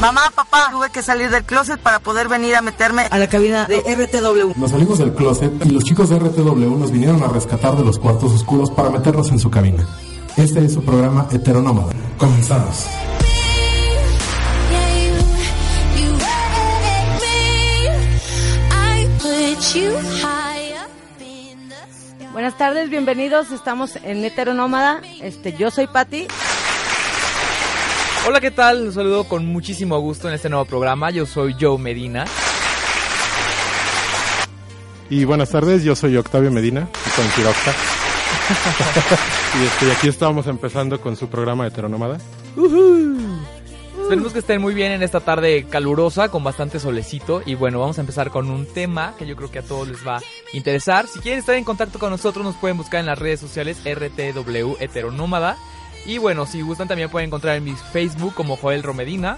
Mamá, papá, tuve que salir del closet para poder venir a meterme a la cabina de RTW. Nos salimos del closet y los chicos de RTW nos vinieron a rescatar de los cuartos oscuros para meternos en su cabina. Este es su programa Heteronómada. Comenzamos. Buenas tardes, bienvenidos. Estamos en Heteronómada. Este, yo soy Patti. Hola, ¿qué tal? Los saludo con muchísimo gusto en este nuevo programa. Yo soy Joe Medina. Y buenas tardes, yo soy Octavio Medina, con Tirocta. y, este, y aquí estamos empezando con su programa Heteronómada. Esperemos que estén muy bien en esta tarde calurosa, con bastante solecito. Y bueno, vamos a empezar con un tema que yo creo que a todos les va a interesar. Si quieren estar en contacto con nosotros, nos pueden buscar en las redes sociales RTW Heteronómada. Y bueno, si gustan también pueden encontrar en mi Facebook como Joel Romedina.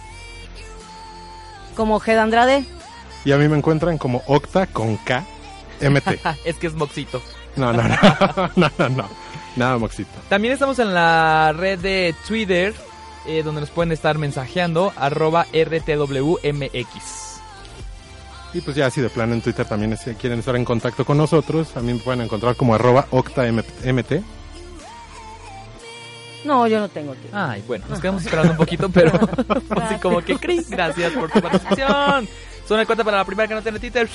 Como Ged Andrade. Y a mí me encuentran como Octa con K MT. es que es Moxito. No, no, no, no, no, no. Nada Moxito. También estamos en la red de Twitter, eh, donde nos pueden estar mensajeando, arroba RTWMX. Y pues ya así de plano en Twitter también si quieren estar en contacto con nosotros, también me pueden encontrar como arroba OctaMT. No, yo no tengo tiempo. Ay, bueno, nos quedamos esperando un poquito, pero así como que Chris, gracias por tu participación. Suena cuenta para la primera que no tiene Twitter.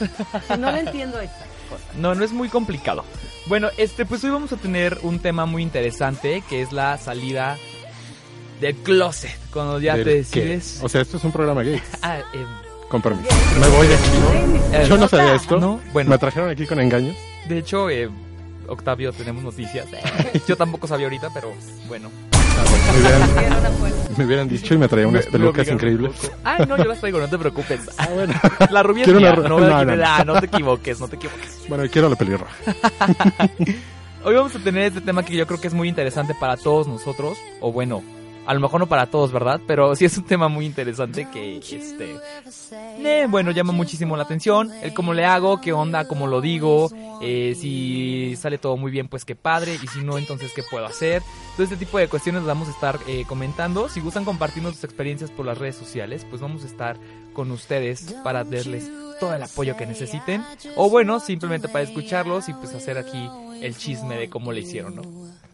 no le entiendo esta cosa. No, no es muy complicado. Bueno, este, pues hoy vamos a tener un tema muy interesante que es la salida del closet. Cuando ya te decides. O sea, esto es un programa gay. Ah, eh, Con permiso. Me voy de aquí. Yo no sabía esto. No, bueno. Me trajeron aquí con engaños. De hecho, eh, Octavio, tenemos noticias. Yo tampoco sabía ahorita, pero bueno. Me hubieran, me hubieran dicho y me traía unas Me- pelucas increíbles. Ay, no, yo las traigo, no te preocupes. Ah, bueno. La rubia es mía, no, no, no, ah, no te equivoques, no te equivoques. Bueno, quiero la pelirroja. Hoy vamos a tener este tema que yo creo que es muy interesante para todos nosotros, o bueno, a lo mejor no para todos, ¿verdad? Pero sí es un tema muy interesante que, este, eh, bueno, llama muchísimo la atención. El cómo le hago, qué onda, cómo lo digo, eh, si sale todo muy bien, pues qué padre, y si no, entonces qué puedo hacer. Todo este tipo de cuestiones las vamos a estar eh, comentando. Si gustan compartirnos sus experiencias por las redes sociales, pues vamos a estar con ustedes para darles todo el apoyo que necesiten. O bueno, simplemente para escucharlos y pues hacer aquí el chisme de cómo le hicieron, ¿no?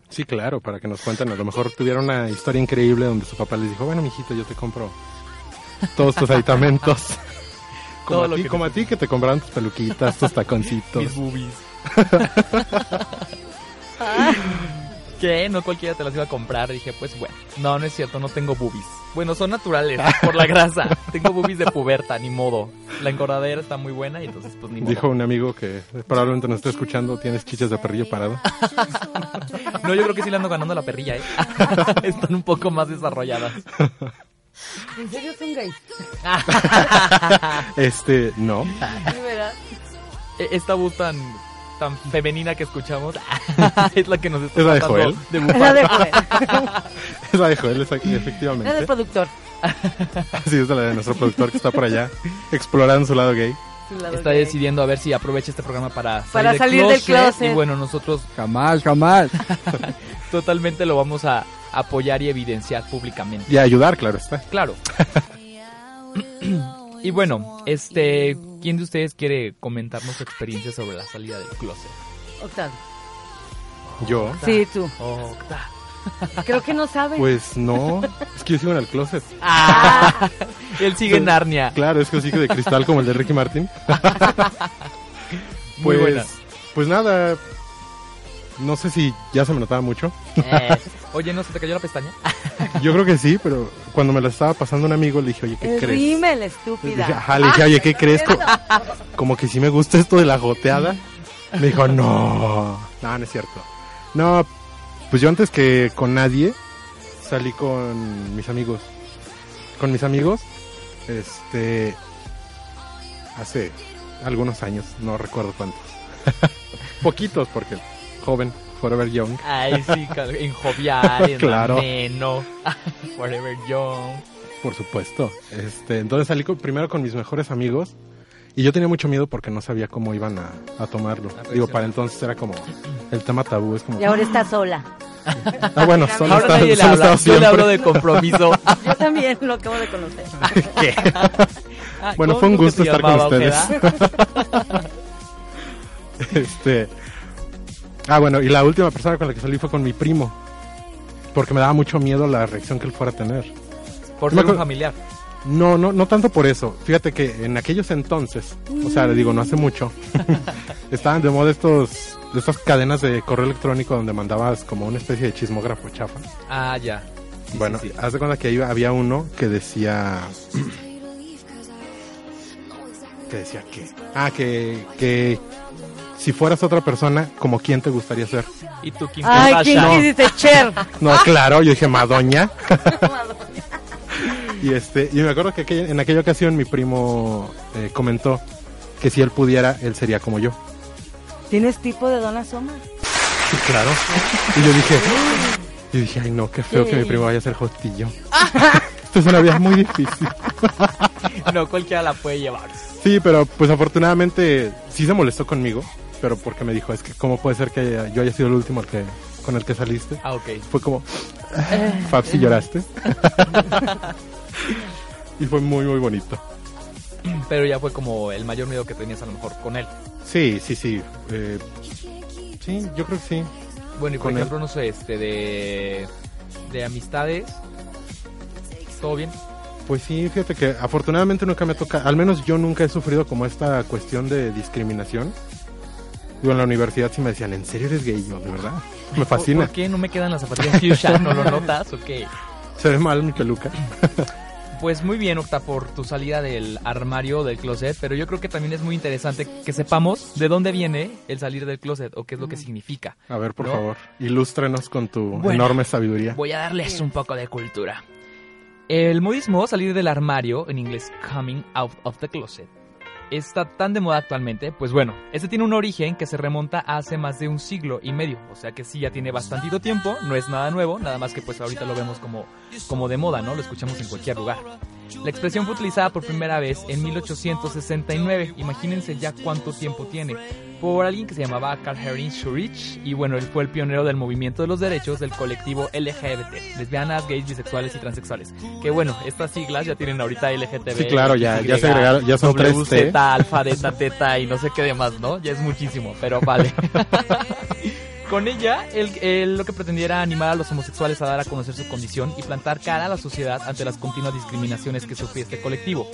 Sí, claro, para que nos cuenten. A lo mejor tuvieron una historia increíble donde su papá les dijo, bueno, mijito, yo te compro todos tus aditamentos. Como, Todo a lo ti, que como a ti que te compraron tus peluquitas, tus taconcitos. Mis boobies. ¿Qué? No cualquiera te las iba a comprar. Dije, pues bueno. No, no es cierto, no tengo boobies. Bueno, son naturales, por la grasa. Tengo boobies de puberta, ni modo. La engordadera está muy buena y entonces pues ni modo. Dijo un amigo que probablemente nos esté escuchando, tienes chichas de perrillo parado. No, yo creo que sí le ando ganando a la perrilla, ¿eh? Están un poco más desarrolladas. ¿En serio son gays? Este, no. ¿verdad? E- Esta voz tan, femenina que escuchamos es la que nos está ¿Es la de Joel? de Era bufar. de Joel. Esa de Joel, esa- Era del efectivamente. productor. Sí, es de la de nuestro productor que está por allá, explorando su lado gay. Su lado Está gay. decidiendo a ver si aprovecha este programa para salir, Para salir del closet. Y bueno, nosotros Jamás, jamás. totalmente lo vamos a apoyar y evidenciar públicamente. Y a ayudar, claro está. Claro. y bueno, este, ¿quién de ustedes quiere comentarnos su experiencia sobre la salida del closet? Octavio. Yo, Sí, tú. Octa. Creo que no sabes. pues no. Es que yo sigo en el closet. Ah, él sigue en Narnia. Claro, es que sigo de cristal como el de Ricky Martin. Muy Pues, buena. pues nada. No sé si ya se me notaba mucho. Eh, oye, ¿no se te cayó la pestaña? Yo creo que sí, pero cuando me la estaba pasando un amigo le dije, oye, ¿qué el crees? rímel, Le estúpida. dije, ajá, le dije, oye, ¿qué crees? Co- Como que sí me gusta esto de la goteada. Me dijo, no, no, no es cierto. No, pues yo antes que con nadie salí con mis amigos. Con mis amigos, este, hace algunos años, no recuerdo cuántos. Poquitos, porque joven, forever young. Ay, sí, en jovial, en Claro. ameno, forever young. Por supuesto. Este, entonces salí con- primero con mis mejores amigos y yo tenía mucho miedo porque no sabía cómo iban a, a tomarlo. A Digo, para entonces era como el tema tabú, es como Y ahora está sola. Ah, bueno, solo Ahora está, nadie le solo habla, yo le hablo de compromiso. Yo también lo acabo de conocer. ¿Qué? Ah, Bueno, ¿cómo fue un gusto estar con ustedes. Este. Ah, bueno, y la última persona con la que salí fue con mi primo. Porque me daba mucho miedo la reacción que él fuera a tener. Por ser un familiar. No, no, no tanto por eso. Fíjate que en aquellos entonces, o sea, le digo, no hace mucho, estaban de moda estos, estas cadenas de correo electrónico donde mandabas como una especie de chismógrafo chafa. Ah, ya. Sí, bueno, sí, sí. haz de cuenta que ahí había uno que decía... que decía que... Ah, que, que si fueras otra persona, ¿como quién te gustaría ser? ¿Y tú, Kim Ay, ¿quién Kardashian? quisiste? Cher. No, claro, yo dije Madoña. y este, y me acuerdo que aquella- en aquella ocasión mi primo eh, comentó que si él pudiera, él sería como yo. ¿Tienes tipo de Donna Summer? Sí, claro. Y yo dije, y dije, ay no, qué feo que mi primo vaya a ser hostillo. Esto es una vida muy difícil. No cualquiera la puede llevar. Sí, pero pues afortunadamente sí se molestó conmigo, pero porque me dijo, es que cómo puede ser que yo haya sido el último que, con el que saliste. Ah, ok. Fue como, Fab, si lloraste. y fue muy, muy bonito. Pero ya fue como el mayor miedo que tenías a lo mejor con él. Sí, sí, sí. eh, sí, yo creo que sí. Bueno, y por Con él. ejemplo, no sé, este, de, de amistades. ¿Todo bien? Pues sí, fíjate que afortunadamente nunca me toca, al menos yo nunca he sufrido como esta cuestión de discriminación. Digo, en la universidad sí me decían, ¿en serio eres gay? Yo, de verdad. Me ¿Por, fascina. por qué no me quedan las zapatillas fuchsia? ¿No lo notas o qué? Se ve mal mi peluca. Pues muy bien, Octa, por tu salida del armario, del closet, pero yo creo que también es muy interesante que sepamos de dónde viene el salir del closet o qué es lo que significa. A ver, por ¿No? favor, ilústrenos con tu Bueno. enorme sabiduría. Voy a darles un poco de cultura. El modismo, salir del armario, en inglés coming out of the closet, está tan de moda actualmente, pues bueno, este tiene un origen que se remonta a hace más de un siglo y medio, o sea que sí ya tiene bastantito tiempo, no es nada nuevo, nada más que pues ahorita lo vemos como, como de moda, ¿no? Lo escuchamos en cualquier lugar. La expresión fue utilizada por primera vez en 1869, imagínense ya cuánto tiempo tiene, por alguien que se llamaba Carl Heinrich Schurich, y bueno, él fue el pionero del movimiento de los derechos del colectivo LGBT, lesbianas, gays, bisexuales y transexuales. Que bueno, estas siglas ya tienen ahorita LGTB. Sí, claro, ya- ya se agregaron- ya son tres T. alfa, delta, teta y no sé qué demás, ¿no? Ya es muchísimo, pero vale. Con ella, él, lo que pretendía era animar a los homosexuales a dar a conocer su condición y plantar cara a la sociedad ante las continuas discriminaciones que sufría este colectivo.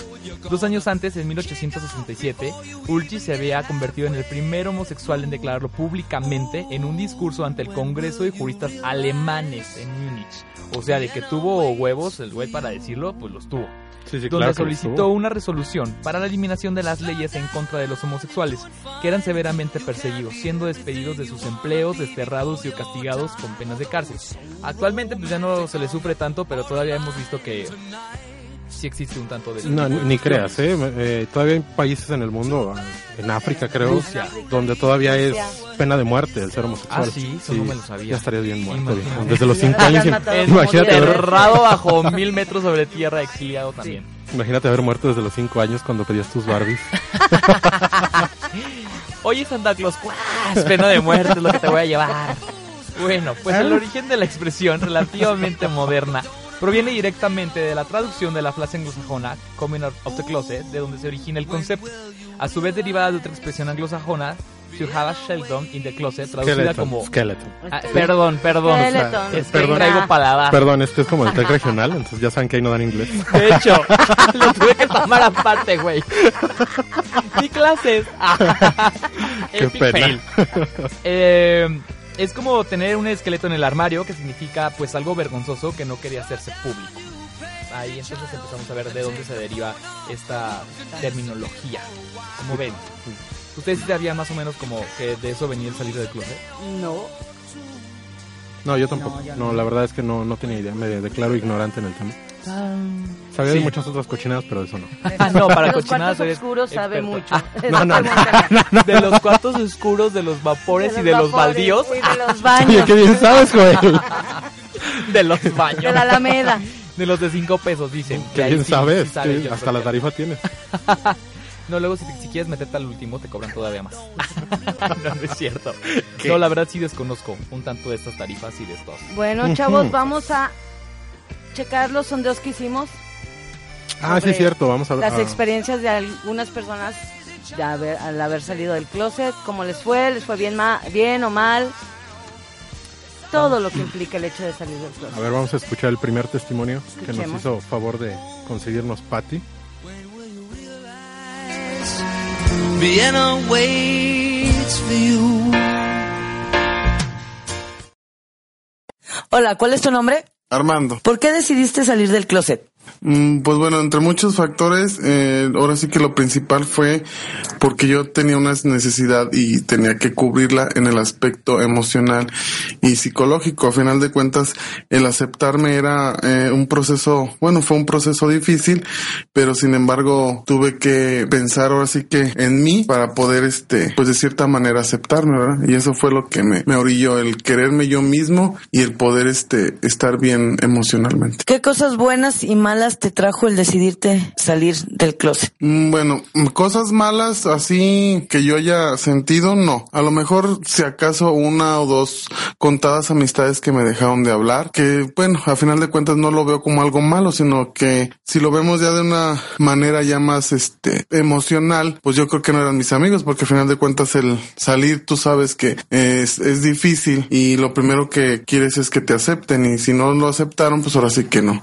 Dos años antes, en 1867, Ulrich se había convertido en el primer homosexual en declararlo públicamente en un discurso ante el Congreso de Juristas Alemanes en Múnich. O sea, de que tuvo huevos el güey para decirlo, pues los tuvo Sí, sí, donde claro solicitó una resolución para la eliminación de las leyes en contra de los homosexuales, que eran severamente perseguidos, siendo despedidos de sus empleos, desterrados y castigados con penas de cárcel. Actualmente pues ya no se les sufre tanto, pero todavía hemos visto que sí existe un tanto de... No, ni, creas, ¿eh? Eh, Todavía hay países en el mundo, en África creo, Rusia. donde todavía es pena de muerte el ser homosexual. Ah, sí, eso no me lo sabía. Ya estarías bien muerto, viejo. Desde los Ya cinco te años. Imagínate Enterrado bajo mil metros sobre tierra, exiliado también. imagínate haber muerto desde los cinco años cuando pedías tus Barbies. Oye, Santa Claus, ¡cuás! Pena de muerte es lo que te voy a llevar. Bueno, pues el origen de la expresión relativamente moderna proviene directamente de la traducción de la frase anglosajona coming out of the closet, de donde se origina el concepto. A su vez derivada de otra expresión anglosajona, to have a Sheldon in the closet, traducida Skeleton, como... skeleton. Ah, perdón, perdón. Skeleton. Es que Perdón. traigo paladar. Perdón, este es como el tech regional, entonces ya saben que ahí no dan inglés. De hecho, lo tuve que tomar aparte, güey. Mi clases. Qué Epic pena. fail. Eh, es como tener un esqueleto en el armario, que significa pues algo vergonzoso que no quería hacerse público. Ahí entonces empezamos a ver de dónde se deriva esta terminología. Como ven, ¿ustedes sabían más o menos como que de eso venía el salir del closet? No. No, yo tampoco. No, yo No, no. la verdad es que no, no tenía idea. Me declaro ignorante en el tema. Sabía Sí. de muchas otras cochinadas, pero de eso no. Ah, no, para los cochinadas cuartos oscuros sabe mucho. no, no, no, De los cuartos oscuros, de los vapores y de los vapores baldíos, Y de los Oye, baños. qué bien sabes, Joel. de los baños. De la Alameda. De los de cinco pesos, dicen. Qué bien sí, sabes. sí sabes, sí, yo hasta creo la que- tarifa tienes. No, luego si, si quieres meterte al último te cobran todavía más. no, no es cierto. No, la verdad sí desconozco un tanto de estas tarifas y de estos. Bueno, chavos, vamos a checar los sondeos que hicimos. Ah, sí, es cierto, vamos a ver. Las ah, experiencias de algunas personas de haber- al haber salido del closet, cómo les fue, les fue bien, ma- bien o mal. Todo lo que implica el hecho de salir del A closet. ver, vamos a escuchar el primer testimonio que nos hizo favor de conseguirnos Patty. Vienna waits for you. Hola, ¿cuál es tu nombre? Armando. ¿Por qué decidiste salir del closet? Mm, Pues bueno, entre muchos factores, eh, ahora sí que lo principal fue porque yo tenía una necesidad y tenía que cubrirla en el aspecto emocional y psicológico. A final de cuentas, el aceptarme era eh, un proceso, bueno, fue un proceso difícil, pero sin embargo tuve que pensar ahora sí que en mí para poder, este, pues de cierta manera aceptarme, ¿verdad? Y eso fue lo que me, me orilló, el quererme yo mismo y el poder, este, estar bien emocionalmente. ¿Qué cosas buenas y malas te trajo el decidirte salir del closet? Mm, Bueno, mm, cosas malas así que yo haya sentido, no. A lo mejor si acaso una o dos contadas amistades que me dejaron de hablar, que bueno, a final de cuentas no lo veo como algo malo, sino que si lo vemos ya de una manera ya más este emocional, pues yo creo que no eran mis amigos, porque a final de cuentas el salir tú sabes que es, es difícil y lo primero que quieres es que te acepten y si no lo aceptaron, pues ahora sí que no.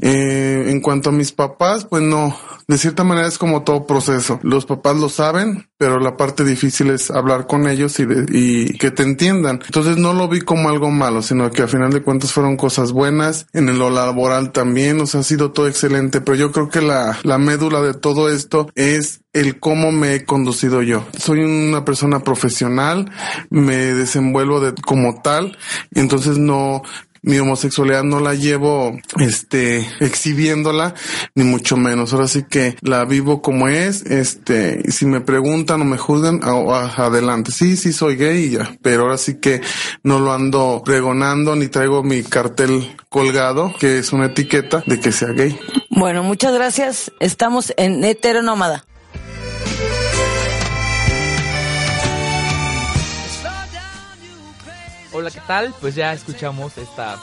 Eh, en cuanto a mis papás, pues no, de cierta manera es como todo proceso. Los papás lo saben, pero la parte difícil es hablar con ellos y, de- y que te entiendan. Entonces no lo vi como algo malo, sino que a final de cuentas fueron cosas buenas. En lo laboral también, o sea, ha sido todo excelente, pero yo creo que la, la médula de todo esto es el cómo me he conducido yo. Soy una persona profesional, me desenvuelvo de, como tal, entonces no, mi homosexualidad no la llevo este exhibiéndola ni mucho menos ahora sí que la vivo como es este si me preguntan o me juzgan a- adelante sí sí soy gay ya pero ahora sí que no lo ando pregonando ni traigo mi cartel colgado que es una etiqueta de que sea gay Bueno, muchas gracias. Estamos en Heteronómada. Hola, ¿qué tal? Pues ya escuchamos esta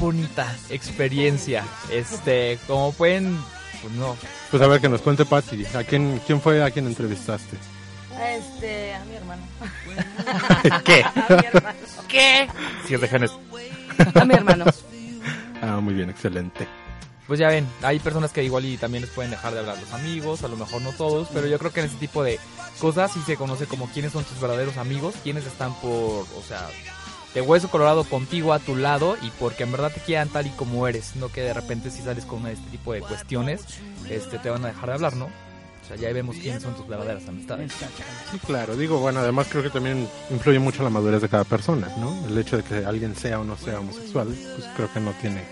bonita experiencia. Este, como pueden, pues no, Pues a ver, que nos cuente Patty. ¿A quién, quién fue a quien entrevistaste? Este, a mi hermano. ¿Qué? A mi hermano. ¿Qué? Si es de genes. A mi hermano. Ah, muy bien, excelente. pues ya ven, hay personas que igual y también les pueden dejar de hablar los amigos, a lo mejor no todos, pero yo creo que en ese tipo de cosas sí se conoce como quiénes son tus verdaderos amigos, quiénes están por, o sea, de hueso colorado contigo a tu lado y porque en verdad te quieran tal y como eres, no que de repente si sales con este tipo de cuestiones, este te van a dejar de hablar, ¿no? O sea, ya vemos quiénes son tus verdaderas amistades. Sí, claro. Digo, bueno, además creo que también influye mucho la madurez de cada persona, ¿no? El hecho de que alguien sea o no sea homosexual, pues creo que no tiene,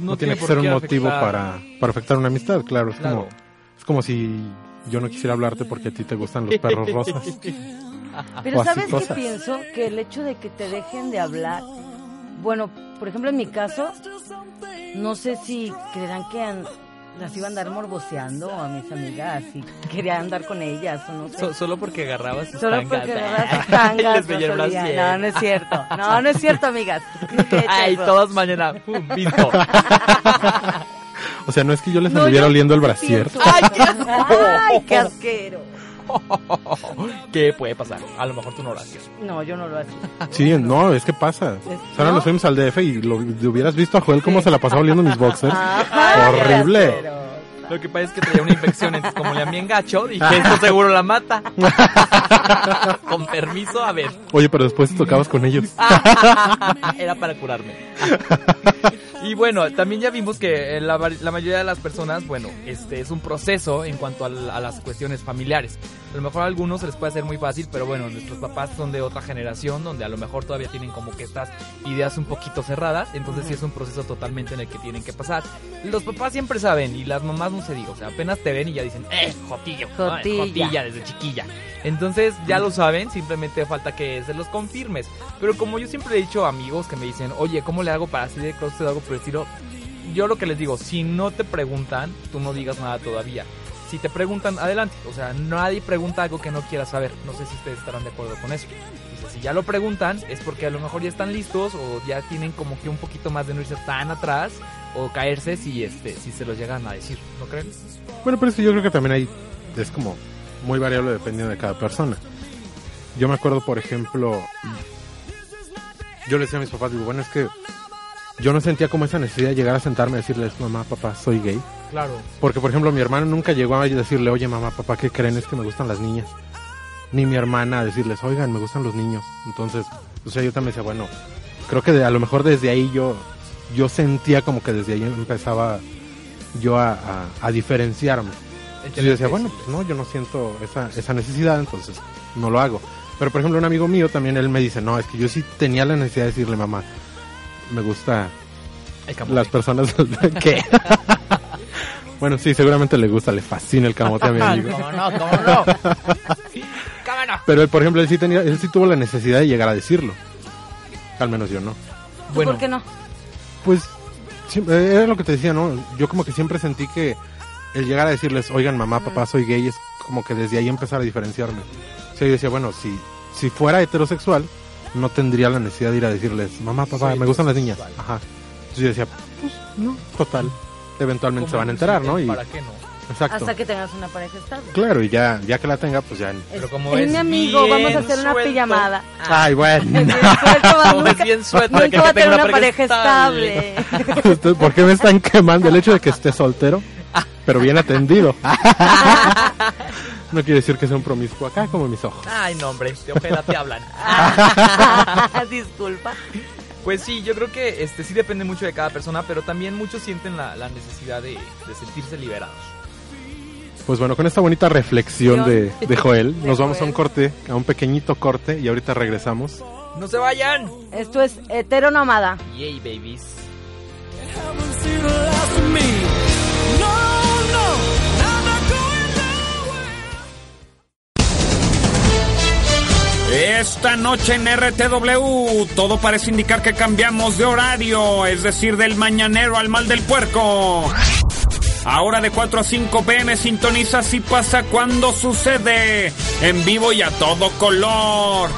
no, tiene, que ser un motivo afectar. para, para afectar una amistad, claro. Es, Claro. Como, es como si yo no quisiera hablarte porque a ti te gustan los perros rosas. Pero ¿sabes qué pienso? Que el hecho de que te dejen de hablar, bueno, por ejemplo en mi caso, no sé si creerán que las iba a andar morboseando a mis amigas y quería andar con ellas o no sé. So- solo porque agarrabas sus Solo tangas. porque Y tangas, no, no, no es cierto. No, no es cierto, amigas. ¿Qué he hecho Ay, todas mañana. uh. O sea, no es que yo les No, anduviera oliendo el brasier. Ay, qué asco. Ay, qué asquero. ¿Qué puede pasar? A lo mejor tú no lo haces. No, yo no lo hacía. Sí, no, es que pasa. Es- Ahora ¿no? nos fuimos al DF y lo, hubieras visto a Joel cómo se la pasaba oliendo mis boxers. Horrible. Lo que pasa es que traía una infección, entonces como le amé gacho, dije, esto seguro la mata. Con permiso, a ver. Oye, pero después tocabas con ellos. Era para curarme. Y bueno, también ya vimos que eh, la, la mayoría de las personas, bueno, este es un proceso en cuanto al- a, las cuestiones familiares. A lo mejor a algunos se les puede hacer muy fácil, pero bueno, nuestros papás son de otra generación donde a lo mejor todavía tienen como que estas ideas un poquito cerradas, entonces sí es un proceso totalmente en el que tienen que pasar. Los papás siempre saben y las mamás no se diga, o sea, apenas te ven y ya dicen, eh, jotillo, Jotilla. jotilla desde chiquilla. Entonces ya lo saben, simplemente falta que se los confirmes. Pero como yo siempre he dicho a amigos que me dicen, oye, ¿cómo le hago para salir de closet o algo por el estilo? Yo lo que les digo, si no te preguntan, tú no digas nada todavía. Si te preguntan, adelante. O sea, nadie pregunta algo que no quiera saber. No sé si ustedes estarán de acuerdo con eso. Si ya lo preguntan, es porque a lo mejor ya están listos o ya tienen como que un poquito más de no irse tan atrás o caerse si este si se los llegan a decir, ¿no creen? Bueno, pero es que yo creo que también hay, es como muy variable dependiendo de cada persona. Yo me acuerdo, por ejemplo, yo le decía a mis papás, digo, bueno, es que yo no sentía como esa necesidad de llegar a sentarme y decirles, mamá, papá, soy gay. Claro. Porque, por ejemplo, mi hermano nunca llegó a decirle, oye, mamá, papá, ¿qué creen? Es que me gustan las niñas. Ni mi hermana a decirles, oigan, me gustan los niños. Entonces, o sea, yo también decía, bueno, creo que de- a lo mejor desde ahí yo, yo sentía como que desde ahí empezaba yo a, a- a diferenciarme. Entonces yo decía, bueno, pues no, yo no siento esa, esa necesidad, entonces no lo hago. Pero, por ejemplo, un amigo mío también, él me dice, no, es que yo sí tenía la necesidad de decirle, mamá, me gusta las personas que... bueno, sí, seguramente le gusta, le fascina el camote a mi amigo. ¿Cómo no? ¿Cómo no? ¿Cómo no? Pero él, por ejemplo, él sí, tenía, él sí tuvo la necesidad de llegar a decirlo. Al menos yo no. ¿Tú Bueno, ¿Por qué no? Pues, sí, eh, era lo que te decía, ¿no? Yo como que siempre sentí que el llegar a decirles, oigan, mamá, papá, soy gay, es como que desde ahí empezar a diferenciarme. O sea, yo decía, bueno, si, si fuera heterosexual, no tendría la necesidad de ir a decirles, mamá, papá, Soy me gustan las niñas. Ajá. Entonces yo decía, pues, no, total. Eventualmente se van a enterar, ¿no? Y, ¿Para qué no? exacto. Hasta que tengas una pareja estable. Claro, y ya, ya que la tenga, pues ya. Pero como es es mi amigo, bien vamos a hacer una suelto. pijamada. Ay, Es bueno. bien suelto, es nunca, bien suelto nunca que va a tener una pareja pareja estable. ¿Usted- ¿Por qué me están quemando el hecho de que esté soltero? Pero bien atendido. No quiere decir que sea un promiscuo acá como mis ojos. Ay, no, hombre, de ojeda te hablan. Disculpa. Pues sí, yo creo que este sí depende mucho de cada persona, pero también muchos sienten la, la necesidad de, de sentirse liberados. Pues bueno, con esta bonita reflexión de, de Joel, De nos vamos a un corte, a un pequeñito corte y ahorita regresamos. ¡No se vayan! Esto es heteronómada. Yay, babies. Esta noche en RTW todo parece indicar que cambiamos de horario, es decir, del mañanero al mal del puerco. Ahora de 4 a 5 pm sintoniza si pasa cuando sucede, en vivo y a todo color.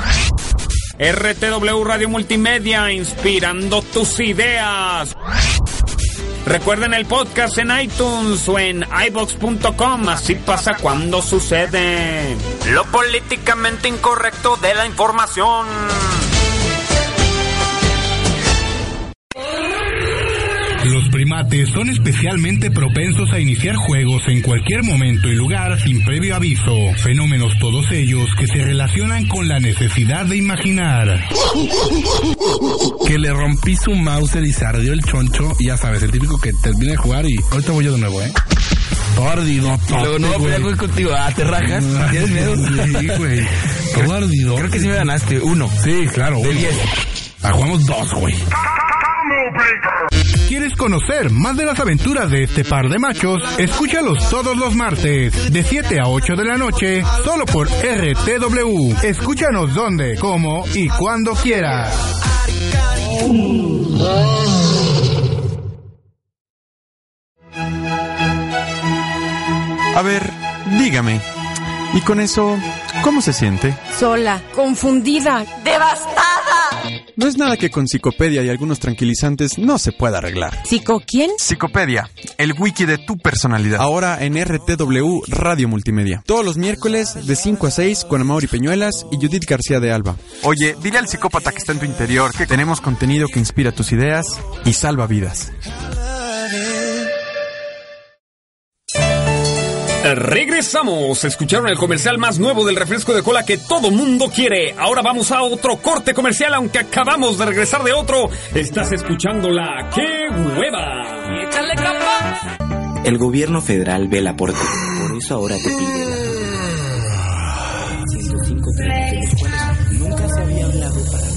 RTW Radio Multimedia, inspirando tus ideas. Recuerden el podcast en iTunes o en iBox.com, así pasa cuando sucede. Lo políticamente incorrecto de la información. Primates son especialmente propensos a iniciar juegos en cualquier momento y lugar sin previo aviso, fenómenos todos ellos que se relacionan con la necesidad de imaginar. Que le rompí su mouse y se ardió el choncho, y ya sabes, el típico que termina de jugar y ahorita voy yo de nuevo, ¿eh? Todo ardido, Luego no voy a pelear con- contigo. Ah, te rajas. ¿Tienes miedo? Sí, güey. Todo ardido. Creo que sí me ganaste. Uno. Sí, claro. De uno. diez. Ah, jugamos dos, güey. ¿Quieres conocer más de las aventuras de este par de machos? Escúchalos todos los martes, de 7 a 8 de la noche, solo por RTW. Escúchanos donde, cómo y cuando quieras. A ver, dígame. ¿Y con eso, cómo se siente? Sola, confundida, devastada. No es nada que con psicopedia y algunos tranquilizantes no se pueda arreglar. ¿Psico quién? Psicopedia, el wiki de tu personalidad. Ahora en RTW Radio Multimedia. Todos los miércoles de 5 a 6 con Amaury Peñuelas y Judith García de Alba. Oye, dile al psicópata que está en tu interior que tenemos contenido que inspira tus ideas y salva vidas. Regresamos. Escucharon el comercial más nuevo del refresco de cola que todo mundo quiere. Ahora vamos a otro corte comercial, aunque acabamos de regresar de otro. Estás escuchando la ¡Qué hueva! ¡Y échale capa! El gobierno federal vela por ti. Por eso ahora te pide la 105 trenes de los cuales nunca se había hablado para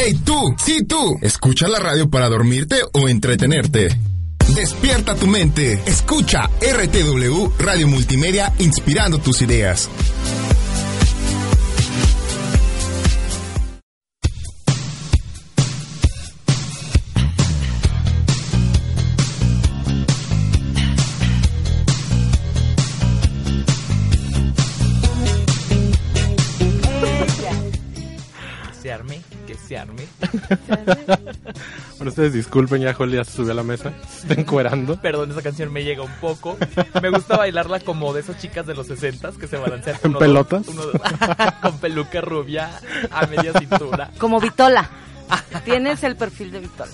¡Hey tú! ¡Sí tú! ¿Escucha la radio para dormirte o entretenerte? Despierta tu mente. Escucha RTW Radio Multimedia inspirando tus ideas. Arme, que se arme. Bueno, ustedes disculpen, ya Joel ya se subió a la mesa. Se está encuerando. Perdón, esa canción me llega un poco. Me gusta bailarla como de esas chicas de los 60 que se balancean ¿En uno, pelotas? dos, uno, dos, con peluca rubia a media cintura. Como Vitola. Tienes el perfil de Vitola.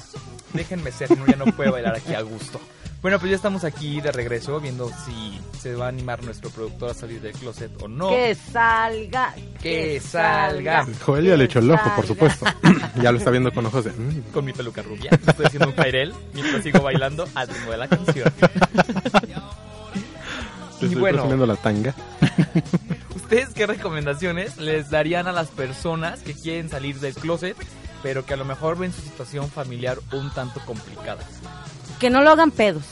Déjenme ser, no, ya no puedo bailar aquí a gusto. Bueno, pues ya estamos aquí de regreso viendo si se va a animar nuestro productor a salir del closet o no. Que salga. Que salga. Joel ya le echó el ojo, por supuesto. ya lo está viendo con ojos de... "Mm". Con mi peluca rubia. Estoy haciendo un pairel mientras sigo bailando al ritmo de la canción. Te Y estoy bueno. presumiendo la tanga. ¿Ustedes qué recomendaciones les darían a las personas que quieren salir del closet, pero que a lo mejor ven su situación familiar un tanto complicada? Que no lo hagan pedos.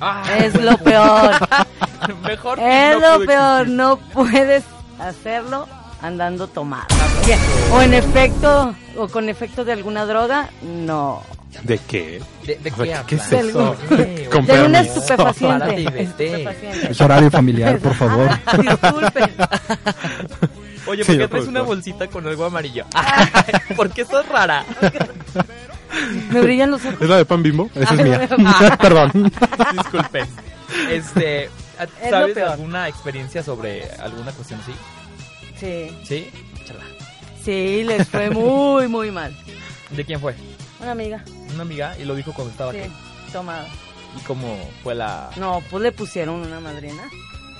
Ah. Es lo peor. Mejor que Es no lo peor. existir. No puedes hacerlo andando tomado. O en efecto, o con efecto de alguna droga, no. ¿De qué? ¿De, qué ¿qué es eso? De un permiso. estupefaciente. Es horario familiar, por favor. Ah, disculpen. Oye, ¿por qué traes una bolsita con algo amarillo? ¿Por qué sos rara? Me brillan los ojos. ¿Es la de pan bimbo? Esa es mía. Ah. Perdón. Disculpen. Este, ¿sabes alguna experiencia sobre alguna cuestión así? Sí. ¿Sí? Échala. Sí, les fue muy, muy mal. ¿De quién fue? Una amiga. Una amiga y lo dijo cuando estaba Sí, aquí. tomada. ¿Y cómo fue la... No, pues le pusieron una madrina.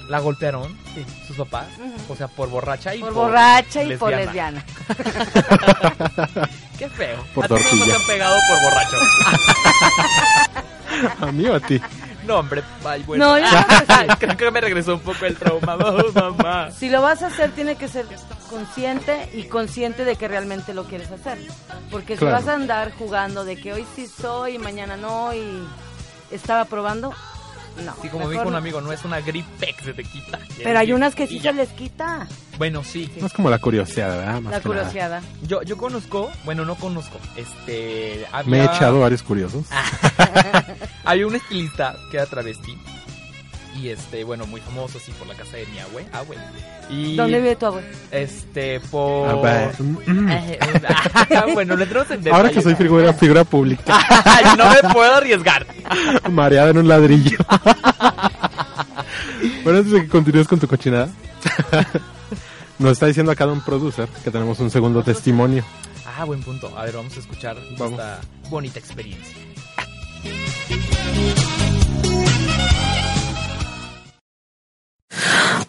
¿La golpearon? Sí. ¿Sus papás? O sea, por borracha y Por borracha y por lesbiana. Qué feo. Por a ti no te han pegado por borracho. ¿A mí o a ti? No, hombre, ay, bueno. No, yo creo que sí. Creo que me regresó un poco el trauma. Oh, mamá. Si lo vas a hacer, tiene que ser consciente y consciente de que realmente lo quieres hacer. Porque Claro. si vas a andar jugando de que hoy sí soy y mañana no y estaba probando, no. Sí, como mejor dijo un amigo, no es una gripe que se te quita. Pero hay unas que sí ya. se les quita Bueno, sí. No es como la curiosidad, ¿verdad? Más la que nada. curiosidad. Yo, yo conozco, bueno, no conozco, este... Había, Me he echado varios curiosos. Había un estilista que era travesti. Y este, bueno, muy famoso así por la casa de mi abue. abue. Y, ¿Dónde vive tu abuelo? Este, por... A ver, mm. Eh, ah, bueno, le entramos en Ahora que soy figura, figura pública, no me puedo arriesgar. mareada en un ladrillo. bueno, antes de que continúes con tu cochinada, nos está diciendo acá un producer que tenemos un segundo testimonio. Ah, buen punto. A ver, vamos a escuchar Vamos. esta bonita experiencia.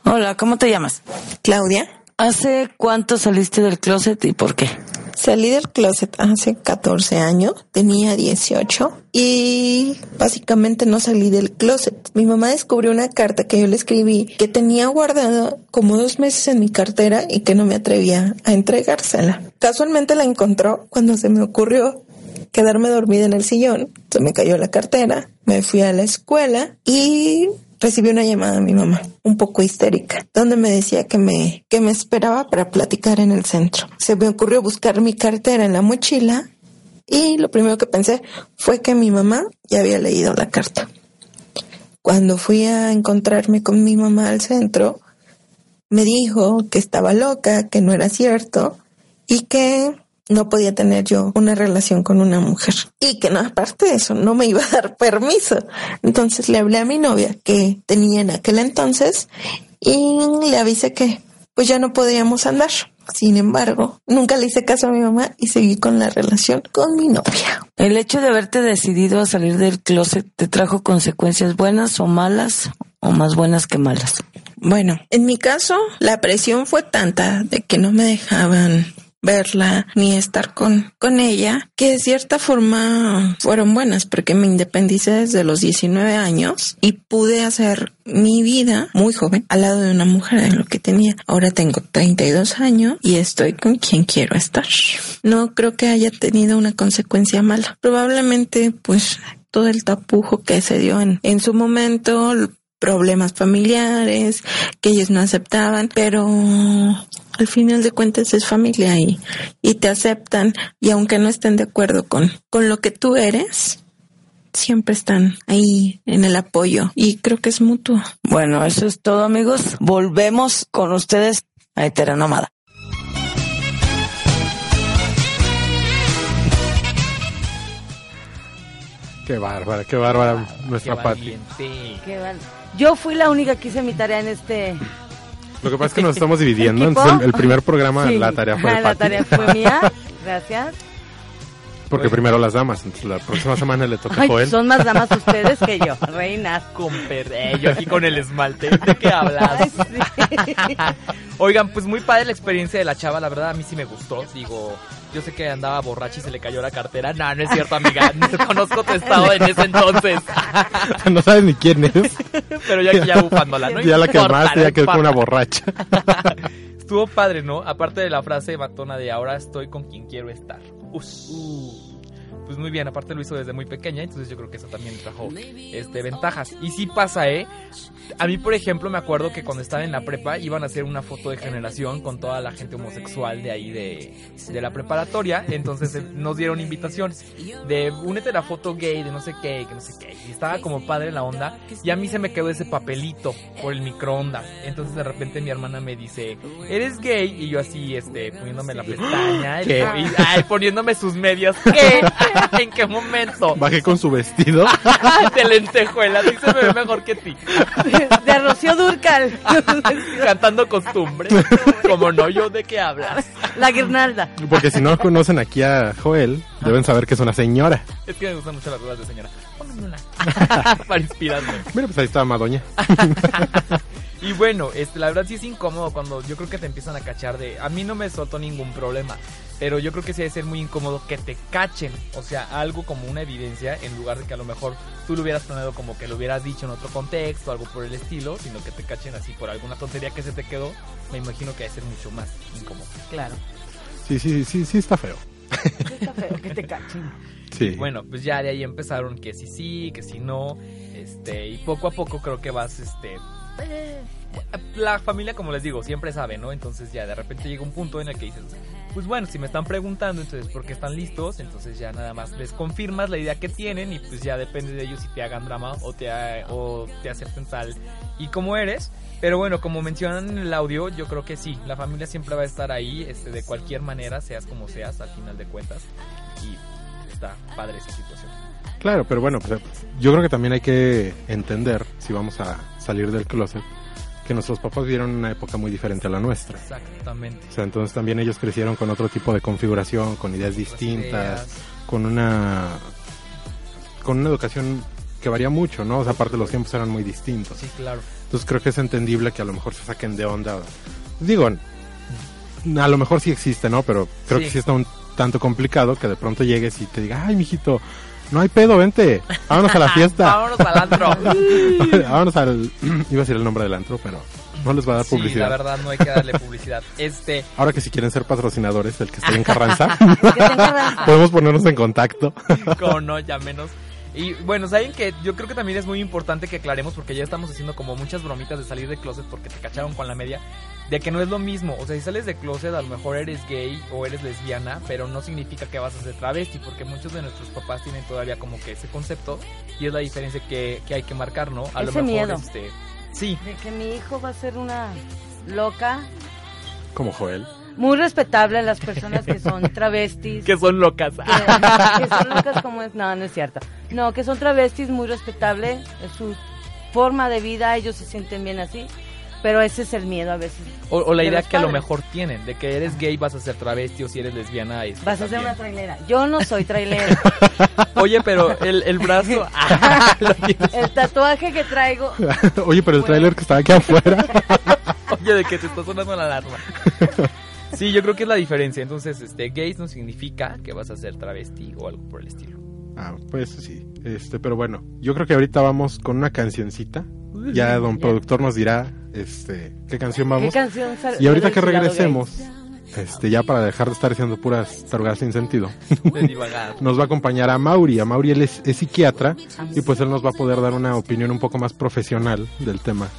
Hola, ¿cómo te llamas? Claudia, ¿Hace cuánto saliste del closet y por qué? salí del closet hace 14 años, tenía 18 y básicamente no salí del closet. Mi mamá descubrió una carta que yo le escribí que tenía guardada como dos meses en mi cartera y que no me atrevía a entregársela. Casualmente la encontró cuando se me ocurrió quedarme dormida en el sillón. Se me cayó la cartera, me fui a la escuela y recibí una llamada de mi mamá, un poco histérica, donde me decía que me, que me esperaba para platicar en el centro. Se me ocurrió buscar mi cartera en la mochila y lo primero que pensé fue que mi mamá ya había leído la carta. Cuando fui a encontrarme con mi mamá al centro, me dijo que estaba loca, que no era cierto y que no podía tener yo una relación con una mujer y que no, aparte de eso, no me iba a dar permiso. Entonces le hablé a mi novia que tenía en aquel entonces y le avisé que pues ya no podíamos andar. Sin embargo, nunca le hice caso a mi mamá y seguí con la relación con mi novia. ¿El hecho de haberte decidido a salir del closet te trajo consecuencias buenas o malas o más buenas que malas? Bueno, en mi caso, la presión fue tanta de que no me dejaban verla ni estar con, con ella, que de cierta forma fueron buenas porque me independicé desde los 19 años y pude hacer mi vida muy joven al lado de una mujer de lo que tenía. Ahora tengo 32 años y estoy con quien quiero estar. No creo que haya tenido una consecuencia mala. Probablemente pues todo el tapujo que se dio en, en su momento, problemas familiares que ellos no aceptaban, pero al final de cuentas es familia y, y te aceptan y aunque no estén de acuerdo con, con lo que tú eres, siempre están ahí en el apoyo y creo que es mutuo. Bueno, eso es todo amigos. Volvemos con ustedes a Heteronomada. Qué bárbara, qué bárbara qué nuestra Yo fui la única que hice mi tarea en este lo que pasa es que nos estamos dividiendo. Entonces el, el primer programa, Sí. la tarea fue de La Pati. tarea fue mía. Gracias. Porque primero las damas. Entonces la próxima semana le toca a Joel. son más damas ustedes que yo, reinas. Con eh, yo aquí con el esmalte. ¿De qué hablas? Oigan, pues muy padre la experiencia de la chava, la verdad a mí sí me gustó. Digo, yo sé que andaba borracha y se le cayó la cartera. No, no es cierto, amiga. No conozco tu estado en ese entonces. no sabes ni quién es. Pero ya aquí ya bufándola, ¿no? ya la quemaste, ya quedó como una borracha. Estuvo padre, ¿no? Aparte de la frase matona de ahora estoy con quien quiero estar. 我。Pues muy bien, aparte lo hizo desde muy pequeña, entonces yo creo que eso también trajo este, ventajas. Y sí pasa, ¿eh? A mí, por ejemplo, me acuerdo que cuando estaba en la prepa iban a hacer una foto de generación con toda la gente homosexual de ahí de, de la preparatoria. Entonces eh, nos dieron invitación de únete a la foto gay, de no sé qué, que no sé qué. Y estaba como padre la onda. Y a mí se me quedó ese papelito por el microondas. Entonces de repente mi hermana me dice, ¿eres gay? Y yo así, este, poniéndome la pestaña. y- ¿Qué? y- ay, poniéndome sus medias. ¿Qué? ¿En qué momento? Bajé con su vestido. de lentejuela, sí se me ve mejor que ti. De Rocío Durcal. Cantando costumbre. Como no, yo de qué hablas. La guirnalda. Porque si no conocen aquí a Joel, deben saber que es una señora. Es que me gustan mucho las ruedas de señora. Pónganme una. Para inspirarme. Mira, pues ahí está Madoña. Y bueno, este, la verdad sí es incómodo cuando yo creo que te empiezan a cachar de... A mí no me soltó ningún problema, pero yo creo que sí debe ser muy incómodo que te cachen. O sea, algo como una evidencia en lugar de que a lo mejor tú lo hubieras planeado como que lo hubieras dicho en otro contexto, algo por el estilo, sino que te cachen así por alguna tontería que se te quedó. Me imagino que debe ser mucho más incómodo. Claro. Sí, sí, sí, sí está feo. Está feo que te cachen. Sí. Bueno, pues ya de ahí empezaron que sí sí, que sí no, este, y poco a poco creo que vas, este, eh, la familia como les digo siempre sabe, ¿no? Entonces ya de repente llega un punto en el que dices, pues bueno, si me están preguntando, entonces porque están listos, entonces ya nada más les confirmas la idea que tienen y pues ya depende de ellos si te hagan drama o te o te acepten tal y como eres. Pero bueno, como mencionan en el audio, yo creo que sí, la familia siempre va a estar ahí, este, de cualquier manera, seas como seas, al final de cuentas. Y está padre esa situación. Claro, pero bueno, pues, yo creo que también hay que entender, si vamos a salir del closet, que nuestros papás vieron una época muy diferente a la nuestra. Exactamente. O sea, entonces también ellos crecieron con otro tipo de configuración, con ideas distintas, ideas. con una con una educación que varía mucho, ¿no? O sea, aparte los tiempos eran muy distintos. Sí, claro. Entonces creo que es entendible que a lo mejor se saquen de onda. Digo, a lo mejor sí existe, ¿no? Pero creo Sí. que sí está un tanto complicado que de pronto llegues y te diga, ay, mijito, no hay pedo, vente, vámonos a la fiesta. Vámonos al antro. vámonos al... Iba a decir el nombre del antro, pero no les va a dar Sí, publicidad. la verdad no hay que darle publicidad. Este, Ahora que si quieren ser patrocinadores, el que esté en Carranza, que esté en Carranza. podemos ponernos en contacto. como no, ya menos. Y bueno, saben que yo creo que también es muy importante que aclaremos porque ya estamos haciendo como muchas bromitas de salir de closet porque te cacharon con la media de que no es lo mismo, o sea, si sales de closet a lo mejor eres gay o eres lesbiana, pero no significa que vas a ser travesti porque muchos de nuestros papás tienen todavía como que ese concepto y es la diferencia que, que hay que marcar, ¿no? A lo Ese mejor miedo. este sí, De que mi hijo va a ser una loca. Como Joel. Muy respetable a las personas que son travestis. que son locas. que, que son locas como es. No, no es cierto. No, que son travestis, muy respetable. Es su forma de vida, ellos se sienten bien así. Pero ese es el miedo a veces. O, o la de idea que a lo mejor tienen, de que eres gay vas a ser travesti o si eres lesbiana es Vas a ser una trailera. Yo no soy trailera. Oye, pero el, el brazo... el tatuaje que traigo. Oye, pero el tráiler que estaba aquí afuera. Oye, de que te está sonando la alarma. Sí, yo creo que es la diferencia. Entonces, este, gays no significa que vas a ser travesti o algo por el estilo. Ah, pues sí. Este, pero bueno, yo creo que ahorita vamos con una cancioncita. Ya don Ya. productor nos dirá este qué canción vamos. ¿Qué canción y ahorita que regresemos, este ya para dejar de estar diciendo puras tarugadas sin sentido. Nos va a acompañar a Mauri. A Mauri él es, es psiquiatra y pues él nos va a poder dar una opinión un poco más profesional del tema.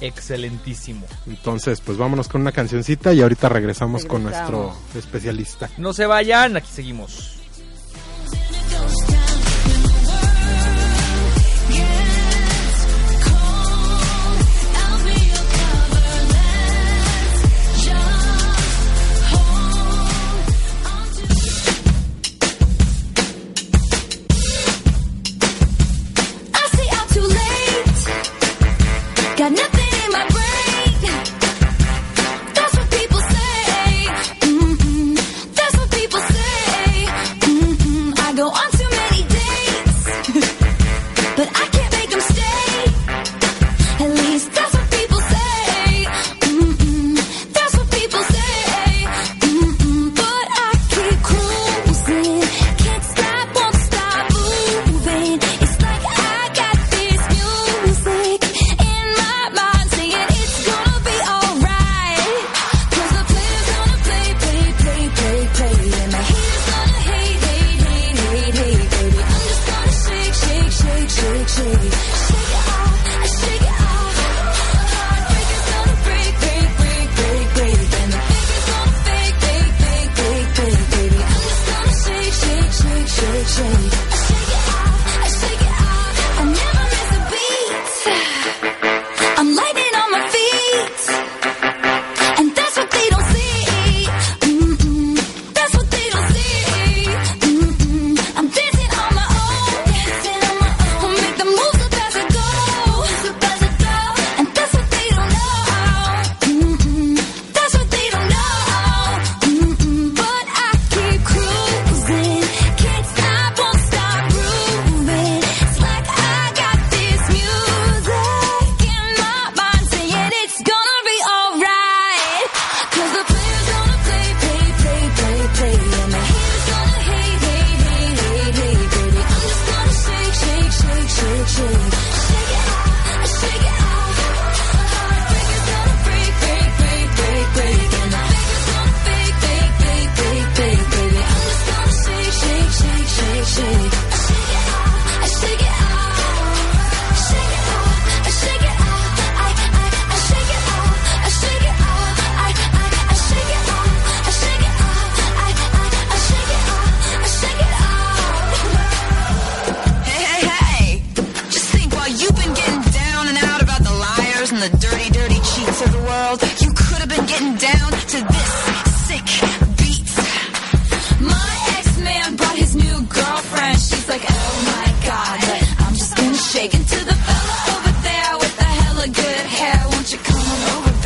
Excelentísimo. Entonces, pues vámonos con una cancioncita y ahorita regresamos, con nuestro Regresamos. especialista. No se vayan, aquí seguimos.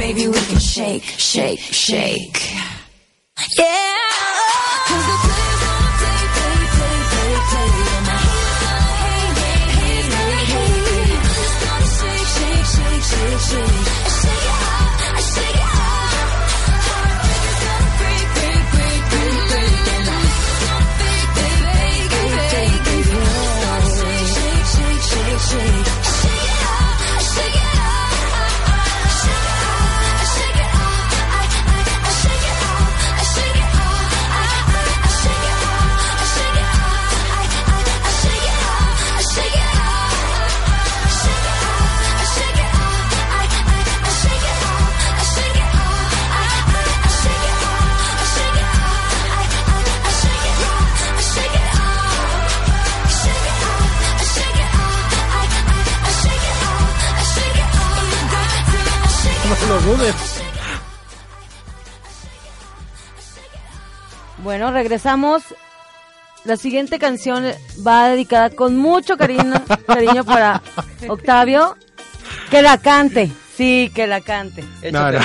Baby? We can shake, shake, shake. Yeah. the players gonna play, play, play, play, play. And the haters gonna hate, hate, hate, hate. I'm just gonna shake, shake, shake, shake, shake. Bueno, regresamos. La siguiente canción va dedicada con mucho cariño, cariño para Octavio. Que la cante. Sí, que la cante. No, no.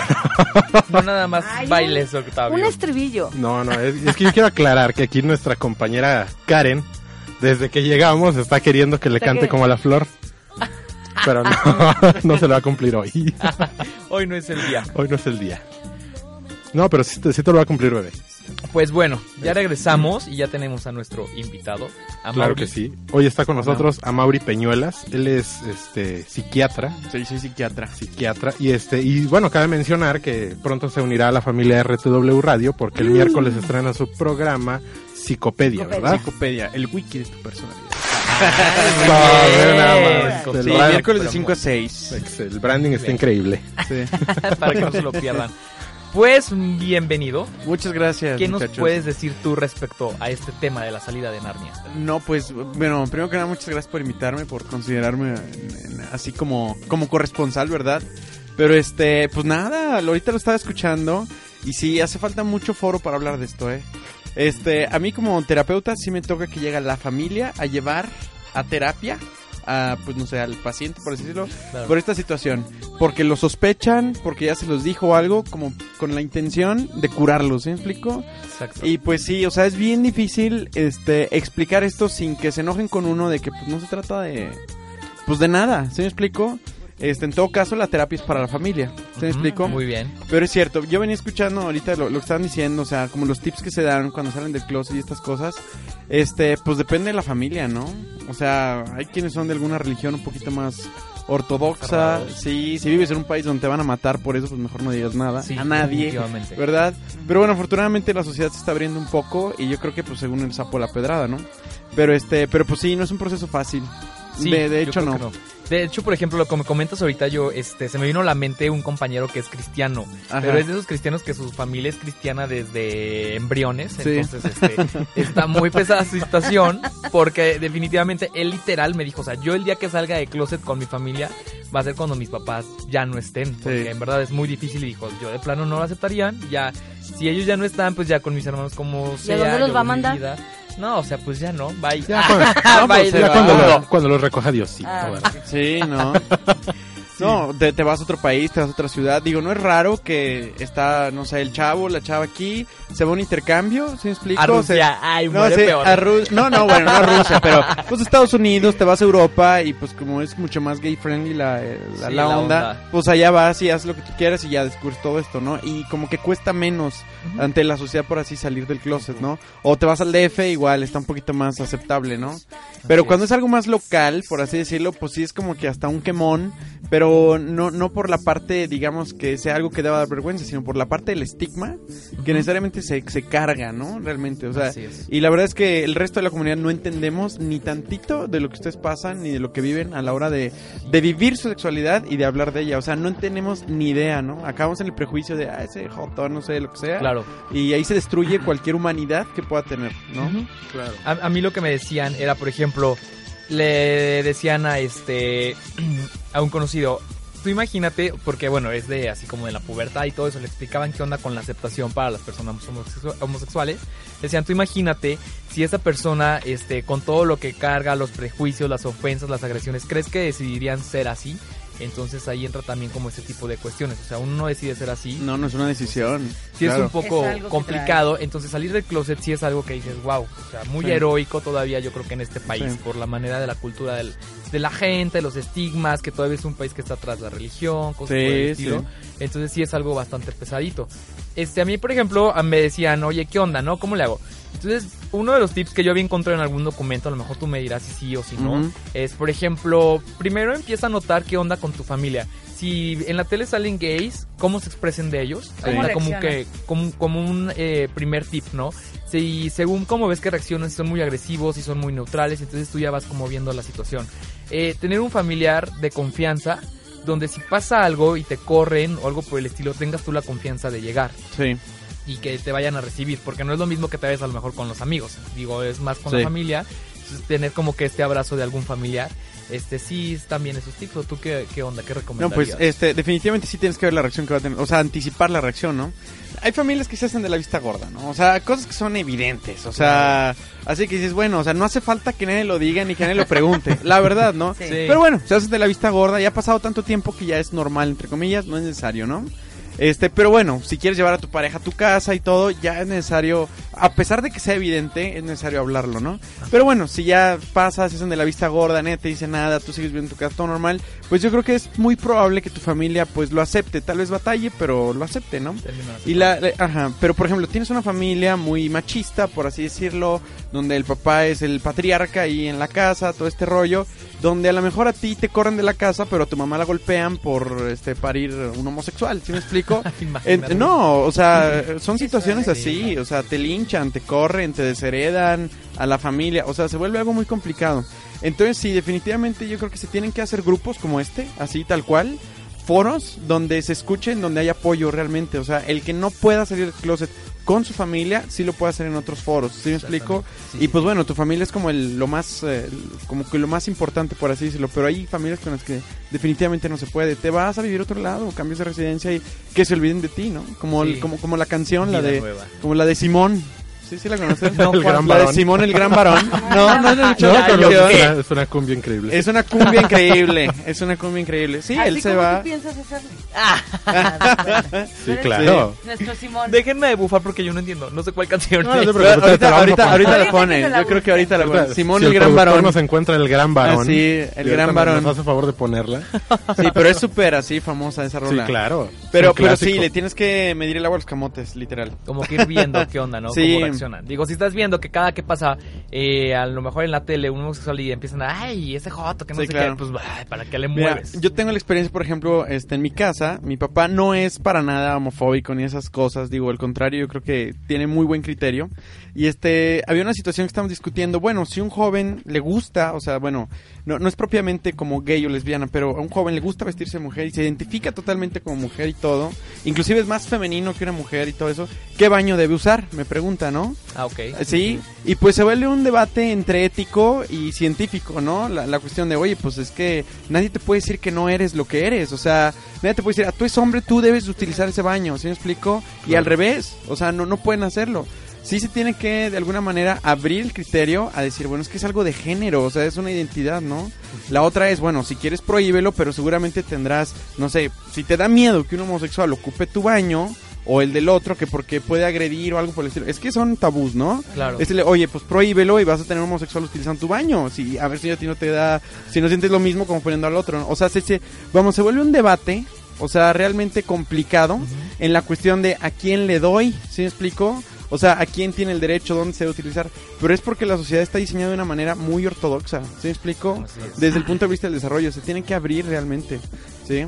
No nada más Ay, bailes, Octavio. Un estribillo. No, no, es, es que yo quiero aclarar que aquí nuestra compañera Karen, desde que llegamos, está queriendo que le cante como a la flor. Pero no, no se lo va a cumplir hoy. Hoy no es el día. Hoy no es el día. No, pero sí te, sí te lo va a cumplir, bebé. Pues bueno, ya regresamos y ya tenemos a nuestro invitado. A Claro Mauri. que sí. Hoy está con nosotros a Mauri Peñuelas. Él es este psiquiatra. Sí, soy psiquiatra. Psiquiatra. Y este, y bueno, cabe mencionar que pronto se unirá a la familia RTW Radio porque el miércoles estrena su programa Psicopedia, ¿verdad? Psicopedia, el wiki de tu personalidad. No, ve nada más. El Sí, brand- miércoles de pero 5 a 6. ex- El branding está increíble. Para que no se lo pierdan. Pues bienvenido. Muchas gracias. ¿Qué nos puedes decir tú respecto a este tema de la salida de Narnia? No, pues, bueno, primero que nada, muchas gracias por invitarme, por considerarme en- en- así como, como corresponsal, ¿verdad? Pero este, pues nada, ahorita lo estaba escuchando y sí, hace falta mucho foro para hablar de esto, ¿eh? Este, a mí como terapeuta sí me toca que llega la familia a llevar a terapia a, pues no sé, al paciente, por así decirlo, Claro. por esta situación. Porque lo sospechan, porque ya se los dijo algo, como con la intención de curarlos, ¿sí me explico? Exacto. Y pues sí, o sea, es bien difícil este explicar esto sin que se enojen con uno de que pues no se trata de pues de nada, ¿sí me explico? Este, en todo caso la terapia es para la familia, ¿sí me explico? Muy bien. Pero es cierto, yo venía escuchando ahorita lo, lo que estaban diciendo, o sea, como los tips que se dan cuando salen del closet y estas cosas, este, pues depende de la familia, ¿no? O sea, hay quienes son de alguna religión un poquito más ortodoxa, Cerrados. sí, si vives en un país donde te van a matar por eso, pues mejor no digas nada Sí, a nadie. ¿verdad? Pero bueno, afortunadamente la sociedad se está abriendo un poco y yo creo que pues según el sapo la pedrada, ¿no? Pero este, pero pues sí, no es un proceso fácil. Sí, de, hecho no. De hecho, por ejemplo, lo que me comentas ahorita, yo, este, se me vino a la mente un compañero que es cristiano, Ajá. pero es de esos cristianos que su familia es cristiana desde embriones, Sí. entonces, este, está muy pesada su situación, porque definitivamente él literal me dijo, o sea, yo el día que salga de closet con mi familia va a ser cuando mis papás ya no estén, porque en verdad es muy difícil y dijo, yo de plano no lo aceptarían, ya, si ellos ya no están, pues ya con mis hermanos como ¿Y a dónde los va a mandar? vida. No, o sea, pues ya no, bye. Ya cuando, no, pues, Bye, ya cuando, lo, cuando lo recoja Diosito, Ah. Sí, no. No, te, te vas a otro país, te vas a otra ciudad. Digo, no es raro que está, no sé, el chavo, la chava aquí, se va a un intercambio, ¿sí me explico? A Rusia, Se- ay, no, sí, peor. a no, no, bueno, no a Rusia, pero pues Estados Unidos, te vas a Europa y pues como es mucho más gay friendly la, eh, la, Sí, la la onda, pues allá vas y haces lo que tú quieras y ya descubres todo esto, ¿no? Y como que cuesta menos ante la sociedad por así salir del closet, ¿no? O te vas al DF, igual está un poquito más aceptable, ¿no? Pero Así cuando es. es algo más local, por así decirlo, pues sí es como que hasta un quemón, pero no, no por la parte, digamos, que sea algo que deba dar vergüenza, sino por la parte del estigma que necesariamente se, se carga, ¿no? Realmente, o sea, Así es. y la verdad es que el resto de la comunidad no entendemos ni tantito de lo que ustedes pasan, ni de lo que viven a la hora de, de vivir su sexualidad y de hablar de ella, o sea, no tenemos ni idea, ¿no? Acabamos en el prejuicio de, ah, ese joto, no sé, lo que sea. Claro. Y ahí se destruye cualquier humanidad que pueda tener, ¿no? Claro. A, a mí lo que me decían era, por ejemplo, le decían a este a un conocido, tú imagínate, porque bueno, es de así como de la pubertad y todo eso, le explicaban qué onda con la aceptación para las personas homosexu- homosexuales. Decían, tú imagínate si esa persona, este, con todo lo que carga, los prejuicios, las ofensas, las agresiones, ¿crees que decidirían ser así? Entonces ahí entra también como ese tipo de cuestiones. O sea, uno no decide ser así. No, no es una decisión. Sí es un poco Es complicado. Entonces salir del closet sí es algo que dices, wow. O sea, muy Sí. heroico todavía yo creo que en este país. Sí. Por la manera de la cultura del- de la gente, los estigmas, que todavía es un país que está atrás de la religión, cosas Sí, por el sí. estilo. Entonces sí es algo bastante pesadito. Este, a mí, por ejemplo, me decían, oye, ¿qué onda, no? ¿Cómo le hago? Entonces, uno de los tips que yo había encontrado en algún documento, a lo mejor tú me dirás si sí o si no, Ujú. es, por ejemplo, primero empieza a notar qué onda con tu familia. Si en la tele salen gays, ¿cómo se expresen de ellos? ¿Cómo Ahí está como que como, como un eh, primer tip, ¿no? Si según cómo ves que reaccionan, si son muy agresivos, si son muy neutrales, entonces tú ya vas como viendo la situación. Eh, tener un familiar de confianza donde si pasa algo y te corren o algo por el estilo, tengas tú la confianza de llegar Sí. Y que te vayan a recibir, porque no es lo mismo que te vayas a lo mejor con los amigos, digo, es más con Sí. la familia, entonces, tener como que este abrazo de algún familiar, este sí están bien esos tips, o tú qué, qué onda, qué No, recomendarías? pues este, definitivamente sí tienes que ver la reacción que va a tener, o sea, anticipar la reacción, ¿no? Hay familias que se hacen de la vista gorda, ¿no? O sea, cosas que son evidentes, o sea, así que dices, bueno, o sea, no hace falta que nadie lo diga ni que nadie lo pregunte, la verdad, ¿no? Sí. Pero bueno, se hacen de la vista gorda, ya ha pasado tanto tiempo que ya es normal, entre comillas, no es necesario, ¿no? Este, pero bueno, si quieres llevar a tu pareja a tu casa y todo, ya es necesario, a pesar de que sea evidente, es necesario hablarlo, ¿no? Pero bueno, si ya pasa, se hacen de la vista gorda, te dice nada, tú sigues viendo tu casa todo normal, pues yo creo que es muy probable que tu familia pues lo acepte, tal vez batalle, pero lo acepte, ¿no? Y la, la- ajá, pero por ejemplo, tienes una familia muy machista, por así decirlo, donde el papá es el patriarca y en la casa, todo este rollo, donde a lo mejor a ti te corren de la casa, pero a tu mamá la golpean por este parir un homosexual, ¿sí me explico? En- no, o sea, son situaciones así, o sea, te linchan, te corren, te desheredan a la familia, o sea, se vuelve algo muy complicado. Entonces, sí, definitivamente yo creo que se tienen que hacer grupos como este, así tal cual, foros donde se escuchen, donde hay apoyo realmente, o sea, el que no pueda salir del closet con su familia, sí lo puede hacer en otros foros, ¿sí me explico? Y pues bueno, tu familia es como el, lo más, eh, como que lo más importante, por así decirlo, pero hay familias con las que definitivamente no se puede. Te vas a vivir a otro lado, cambias de residencia y que se olviden de ti, ¿no? Como, el- como, como la canción, la de, nueva. como la de Simón. Sí, sí la conoces. No, El gran la de varón. Simón el gran varón. No, no es No, la canción. es, una, es una cumbia increíble. Es una cumbia increíble, es una cumbia increíble. Sí, ¿Así él se como va. tú piensas hacerlo? Sí, claro. Nuestro Simón. Déjenme de bufar porque yo no entiendo, no sé cuál canción No, no es. te preocupes, ahorita, te la vamos a ahorita, poner. ahorita la Ahorita ponen. que se la Yo creo que ahorita la Ahorita, ponen. Simón si el gran productor varón. nos encuentra el gran varón. Ah, sí, el y ahorita gran nos- varón. Nos hace favor de ponerla. Sí, pero es súper así famosa esa Sí, rola. claro. Pero, un pero sí, clásico. le tienes que medir el agua a los camotes, literal. Como que ir viendo qué onda, ¿no? Sí. Reaccionan. Digo, si estás viendo que cada que pasa, eh, a lo mejor en la tele, un homosexual y empiezan a, ay, ese joto, que no Sí, sé claro. qué, pues, ay, ¿para qué le Mira, mueves? yo tengo la experiencia, por ejemplo, este, en mi casa, mi papá no es para nada homofóbico ni esas cosas, digo, al contrario, yo creo que tiene muy buen criterio. Y este, había una situación que estamos discutiendo, bueno, si un joven le gusta, o sea, bueno, no, no es propiamente como gay o lesbiana, pero a un joven le gusta vestirse de mujer y se identifica totalmente como mujer y todo, inclusive es más femenino que una mujer y todo eso, ¿qué baño debe usar? Me pregunta, ¿no? Ah, ok. Sí, y pues se vuelve un debate entre ético y científico, ¿no? La, la cuestión de, oye, pues es que nadie te puede decir que no eres lo que eres, o sea, nadie te puede decir, ah, tú eres hombre, tú debes utilizar ese baño, ¿sí me explico? Y al revés, o sea, no, no pueden hacerlo. Sí se tiene que, de alguna manera, abrir el criterio a decir, bueno, es que es algo de género, o sea, es una identidad, ¿no? La otra es, bueno, si quieres prohíbelo, pero seguramente tendrás, no sé, si te da miedo que un homosexual ocupe tu baño, o el del otro que porque puede agredir o algo por el estilo. Es que son tabús, ¿no? Claro. Es el, oye, pues prohíbelo y vas a tener un homosexual utilizando tu baño. Si, a ver si a ti no te da, si no sientes lo mismo como poniendo al otro. ¿no? O sea, se, se- vamos, se vuelve un debate, o sea, realmente complicado en la cuestión de a quién le doy, ¿sí me explico? O sea, a quién tiene el derecho, dónde se debe utilizar. Pero es porque la sociedad está diseñada de una manera muy ortodoxa, ¿sí me explico? Desde el punto de vista del desarrollo, se tiene que abrir realmente, ¿sí?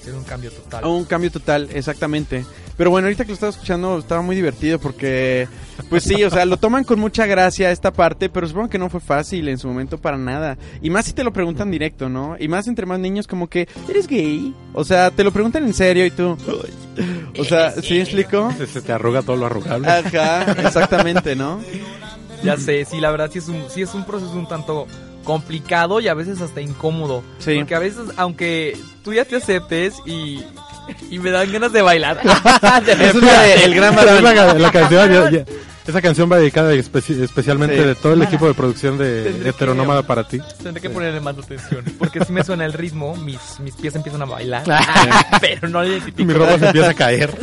Hacer un cambio total. Un cambio total, exactamente. Pero bueno, ahorita que lo estaba escuchando estaba muy divertido porque, pues sí, o sea, lo toman con mucha gracia esta parte, pero supongo que no fue fácil en su momento para nada. Y más si te lo preguntan directo, ¿no? Y más entre más niños como que, ¿eres gay? O sea, te lo preguntan en serio y tú... O sea, ¿sí me explico? Se, se te arruga todo lo arrugable. Ajá, exactamente, ¿no? Ya sé, sí, la verdad sí es un, sí es un proceso un tanto complicado y a veces hasta incómodo. Sí. Porque a veces, aunque tú ya te aceptes y, y me dan ganas de bailar. Es El Gran Varón. La, la canción, ya, ya- Esa canción va dedicada especi- especialmente Sí. de todo el equipo de producción de Heteronómada para ti. Tendré que ponerle más atención. Porque si me suena el ritmo, mis, mis pies empiezan a bailar. pero no identifico. Mi ropa se empieza a caer.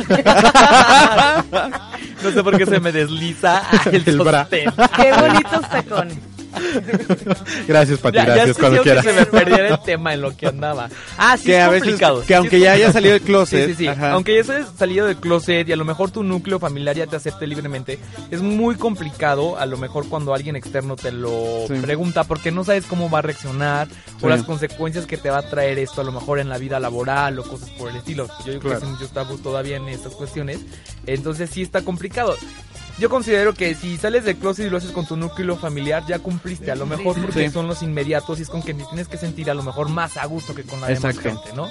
no sé por qué se me desliza el, El bra. sostén. Qué bonitos tacones. Gracias, Pati, Ya, ya gracias, cuando escuché que quieras. se me perdiera el tema en lo que andaba. Ah, sí, Que es a veces- complicado. que aunque ya haya salido del closet, Sí, sí, sí. ajá. Aunque ya hayas salido del closet y a lo mejor tu núcleo familiar ya te acepte libremente, es muy complicado a lo mejor cuando alguien externo te lo Sí. pregunta porque no sabes cómo va a reaccionar o las consecuencias que te va a traer esto a lo mejor en la vida laboral o cosas por el estilo. Yo digo Claro. que muchos tabús todavía en estas cuestiones. Entonces sí está complicado. Yo considero que si sales del closet y lo haces con tu núcleo familiar, ya cumpliste. A lo mejor porque Sí. son los inmediatos y es con quien tienes que sentir a lo mejor más a gusto que con la demás gente, ¿no?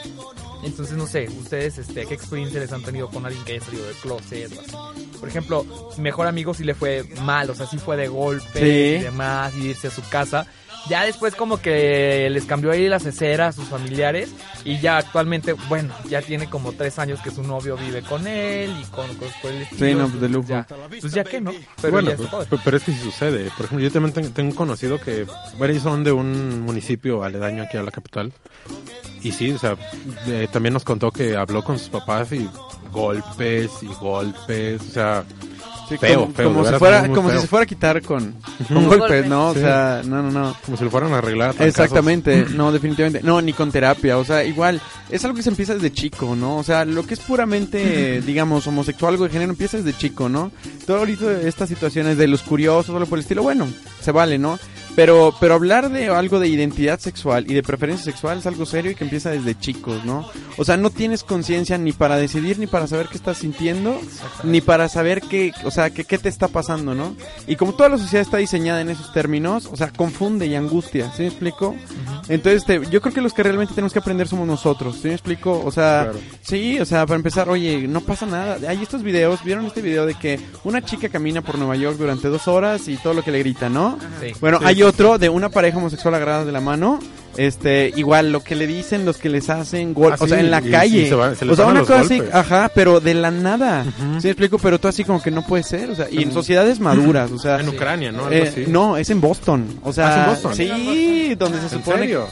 Entonces, no sé, ustedes, este, ¿qué experiencia les han tenido con alguien que haya salido del closet o así? Por ejemplo, mi mejor amigo sí le fue mal, o sea, sí fue de golpe Sí. y demás, y irse a su casa. Ya después como que les cambió ahí las esceras a sus familiares y ya actualmente, bueno, ya tiene como tres años que su novio vive con él y con cosas por el estilo. Sí, no, pues de lujo. Ya, pues ya que no, pero bueno, ya está pues, pero es que sí sucede. Por ejemplo, yo también tengo, tengo un conocido que, bueno, ellos son de un municipio aledaño aquí a la capital. Y sí, o sea, eh, también nos contó que habló con sus papás y golpes y golpes, o sea, Sí, feo, como, feo, como de si fuera, como si se fuera a quitar con, con golpes, ¿no? O Sí. sea, no, no, no. Como si lo fueran a arreglar. Exactamente, no, definitivamente. No, ni con terapia, o sea, igual, es algo que se empieza desde chico, ¿no? O sea, lo que es puramente, digamos, homosexual, algo de género, empieza desde chico, ¿no? Todo ahorita estas situaciones de los curiosos, algo por el estilo, bueno, se vale, ¿no? Pero, pero hablar de algo de identidad sexual y de preferencia sexual es algo serio y que empieza desde chicos, ¿no? O sea, no tienes conciencia ni para decidir, ni para saber qué estás sintiendo, ni para saber qué, o sea, qué, qué te está pasando, ¿no? Y como toda la sociedad está diseñada en esos términos, o sea, confunde y angustia, ¿sí me explico? Entonces, te- yo creo que los que realmente tenemos que aprender somos nosotros, ¿sí me explico? O sea, Claro. sí, o sea, para empezar, oye, no pasa nada. Hay estos videos, ¿vieron este video de que una chica camina por Nueva York durante dos horas y todo lo que le grita, ¿no? Sí. Bueno, Sí. hay otro de una pareja homosexual agarrada de la mano. Este, igual lo que le dicen, los que les hacen gol, Ah, o sea, en la y- calle. y se va- se les o sea, van una cosa así, ajá, pero de la nada. ¿Sí me explico? Pero tú así como que no puede ser, o sea, y en sociedades maduras, o sea. En Ucrania, ¿no? Algo eh, así. no, es en Boston. O sea, Ah, ¿es en Boston? sí, donde se ¿En supone. serio?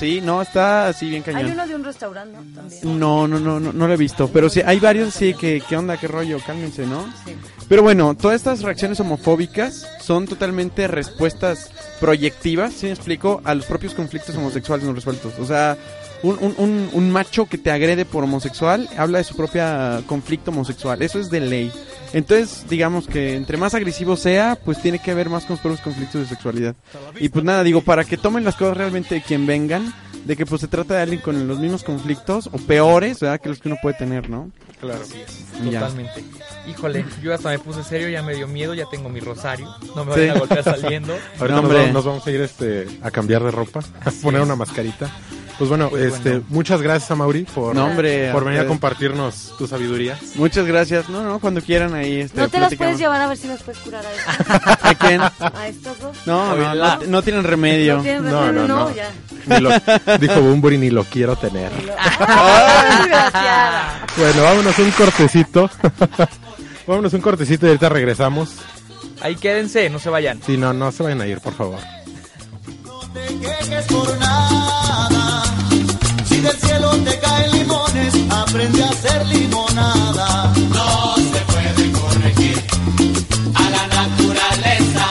Sí, no, está así bien Hay cañón. uno de un restaurante, ¿no? También. No, no, no, no, no lo he visto. Pero sí, hay varios, sí, que, ¿qué onda? ¿Qué rollo? Cálmense, ¿no? Sí. Pero bueno, todas estas reacciones homofóbicas son totalmente respuestas proyectivas, ¿sí me explico? A los propios conflictos homosexuales no resueltos. O sea, un, un, un, un macho que te agrede por homosexual habla de su propia conflicto homosexual. Eso es de ley. Entonces, digamos que entre más agresivo sea, pues tiene que haber más con sus propios conflictos de sexualidad. Y pues nada, digo, para que tomen las cosas realmente de quien vengan, de que pues se trata de alguien con los mismos conflictos o peores, ¿verdad? Que los que uno puede tener, ¿no? Claro. Ya. Totalmente. Híjole, yo hasta me puse serio, ya me dio miedo, ya tengo mi rosario. No me Sí. vayan a golpear saliendo. Ahorita No, nos, hombre. vamos, nos vamos a ir este, a cambiar de ropa, a poner una mascarita. Pues bueno, Pues este, bueno. muchas gracias a Mauri por, No, hombre, por venir a compartirnos tu sabiduría. Muchas gracias. No, no, cuando quieran ahí. Este, No te las puedes llevar a ver si nos puedes curar a estos. ¿A quién? A estos dos. No, no, no, no tienen remedio. No tienen No, remedio, no, no, no. ya. Ni lo- dijo Bumburi, ni lo quiero tener. Desgraciada. Bueno, vámonos un cortecito. vámonos un cortecito y ahorita regresamos. Ahí quédense, no se vayan. Sí, no, no se vayan a ir, por favor. quejes por nada. Del cielo te caen limones, aprende a hacer limonada. No se puede corregir a la naturaleza,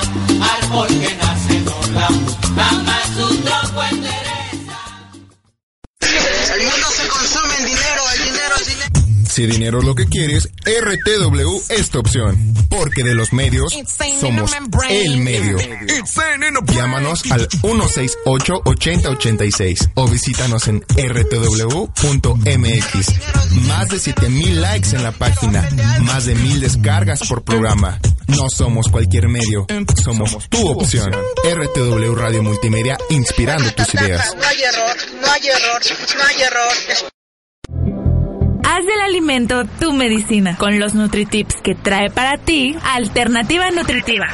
árbol que nace dobla, jamás su tronco endereza. El mundo se consume en dinero, el dinero es dinero. Si dinero es lo que quieres, RTW es tu opción. Porque de los medios somos el medio. Llámanos al 168-8086 o visítanos en rtw.mx. Más de 7000 likes en la página, más de 1000 descargas por programa. No somos cualquier medio, somos tu opción. RTW Radio Multimedia, inspirando tus ideas. No hay error, no hay error, no hay error. Haz del alimento tu medicina con los NutriTips que trae para ti Alternativa Nutritiva.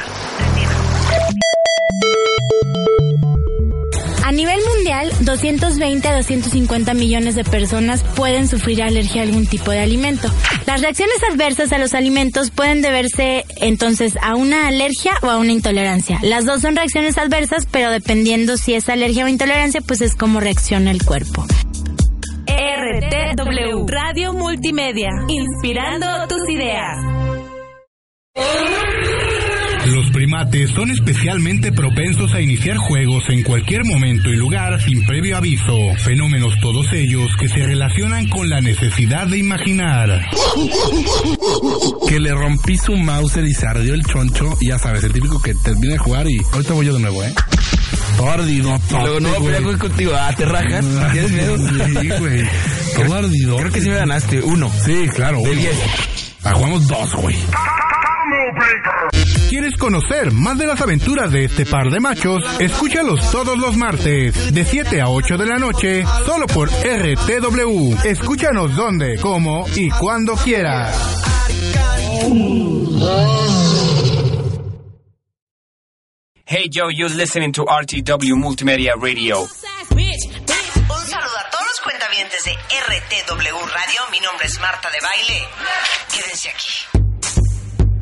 A nivel mundial, 220 a 250 millones de personas pueden sufrir alergia a algún tipo de alimento. Las reacciones adversas a los alimentos pueden deberse entonces a una alergia o a una intolerancia. Las dos son reacciones adversas, pero dependiendo si es alergia o intolerancia, pues es como reacciona el cuerpo. RTW Radio Multimedia. Inspirando tus ideas. Los primates son especialmente propensos a iniciar juegos en cualquier momento y lugar sin previo aviso. Fenómenos todos ellos que se relacionan con la necesidad de imaginar. Que le rompí su mouse y se ardió el choncho. Ya sabes, el típico que termina de jugar y ahorita voy yo de nuevo, ¿eh? Todo ardido, todo. Luego no voy a pelear contigo. Ah, te rajas. ¿Tienes miedo? Sí, güey. Todo ardido. Creo que sí me ganaste. Uno. Sí, claro. De uno. diez. Ah, jugamos dos, güey. ¿Quieres conocer más de las aventuras de este par de machos? Escúchalos todos los martes, de 7 a 8 de la noche, solo por RTW. Escúchanos donde, cómo y cuando quieras. Hey Joe, you're listening to RTW Multimedia Radio. Un saludo a todos los cuentavientes de RTW Radio. Mi nombre es Marta de Baile. Quédense aquí.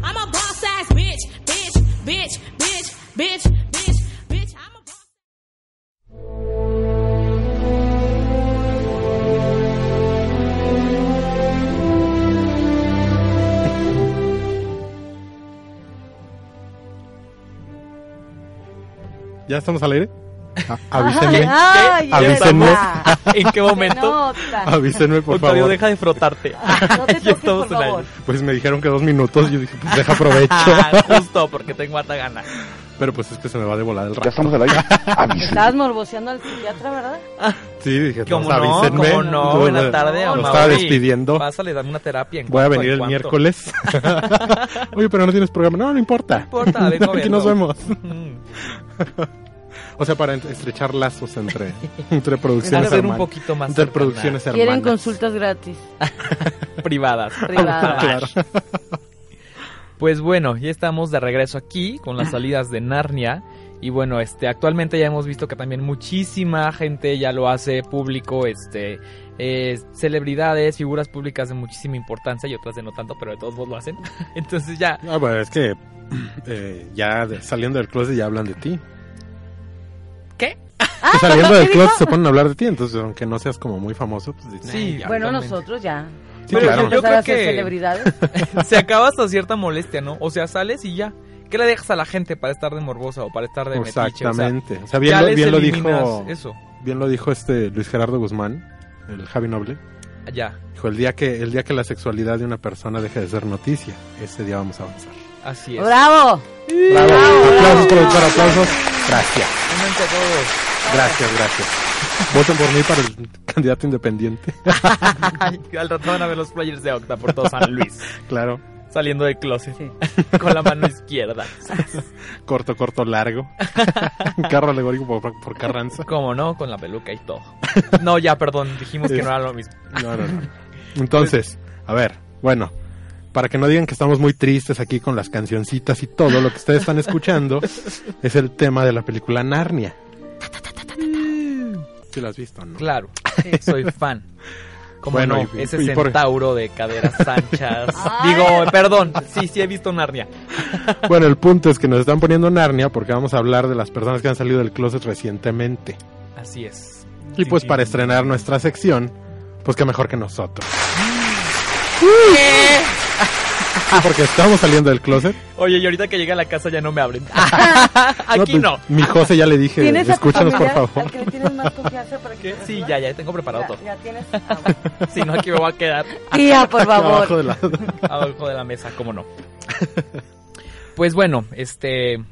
I'm a boss ass bitch, bitch, bitch, bitch, bitch, bitch, bitch. ¿Ya estamos al aire? Ah, avísenme. Ay, ay, avísenme. ¿En qué momento? Avísenme, por Octavio, favor. deja de frotarte. No te toques, por favor. Pues me dijeron que dos minutos. Yo dije, pues deja aprovecho. Justo, porque tengo harta gana. Pero pues es que se me va de volar el rato. Ya estamos al aire. Estabas morboseando al psiquiatra, ¿verdad? Sí, dije, ¿Cómo pues, no? avísenme. ¿Cómo no? Buena lo- tarde, Lo Mauri. estaba despidiendo. Pásale, dame una terapia. ¿en Voy a venir ¿En el miércoles. Oye, pero no tienes programa. No, no importa. No importa, vengo Aquí nos vemos. O sea, para estrechar lazos entre, entre producciones Hacer un poquito más Entre producciones Quieren hermanas. consultas gratis. Privadas. Privadas. Claro. Pues bueno, ya estamos de regreso aquí con las salidas de Narnia. Y bueno, este, actualmente ya hemos visto que también muchísima gente ya lo hace público, este, eh, celebridades, figuras públicas de muchísima importancia y otras de no tanto, pero de todos modos lo hacen. Entonces ya, Ah, bueno, es que eh, ya de- saliendo del closet ya hablan de ti. ¿Qué? Pues saliendo del ¿qué closet se ponen a hablar de ti, entonces aunque no seas como muy famoso, pues dices, Sí, "Ay, ya, Bueno, actualmente". nosotros ya. Sí, Pero claro. yo creo a que- celebridades. se acaba hasta cierta molestia, ¿no? O sea, sales y ya. ¿Qué le dejas a la gente para estar de morbosa o para estar de metiche? O sea, Exactamente. O sea, bien, ya lo, bien lo dijo Eso, bien lo dijo este Luis Gerardo Guzmán, el Javi Noble. ya. Dijo, el día que el día que la sexualidad de una persona deje de ser noticia, ese día vamos a avanzar. Así es. ¡Bravo! Bravo. aplausos, bravo. productor, aplausos. Gracias. Únanse a todos. Gracias, gracias. Voten por mí para el candidato independiente. Al rato van a ver los flyers de Octa por todo San Luis. claro. Saliendo del closet. Con la mano izquierda. Corto, corto, largo. Carro alegórico por, por Carranza. ¿Cómo no? Con la peluca y todo. No, ya, perdón. Dijimos que no era lo mismo. No, no, no. Entonces, a ver, bueno, para que no digan que estamos muy tristes aquí con las cancioncitas y todo, lo que ustedes están escuchando es el tema de la película Narnia. ¿Sí lo has visto, no? Claro. Soy fan. Como Bueno, no, y- ese y por- centauro de caderas anchas. Digo, perdón, sí, sí he visto Narnia. Bueno, el punto es que nos están poniendo Narnia porque vamos a hablar de las personas que han salido del closet recientemente. Así es. Y pues para estrenar nuestra sección, pues qué mejor que nosotros. Sí, porque estamos saliendo del closet. Oye, y ahorita que llegue a la casa ya no me abren. No, Aquí pues, no. Mi José ya le dije, ¿Tienes a tu escúchanos por familiar favor. al que le tienes más confianza para que te Sí, ya, ya tengo preparado Ya, todo. ya tienes. Ah, bueno. Si no, aquí me voy a quedar. Tía, por favor. Abajo de la- Abajo de la mesa, cómo no. Pues bueno, este.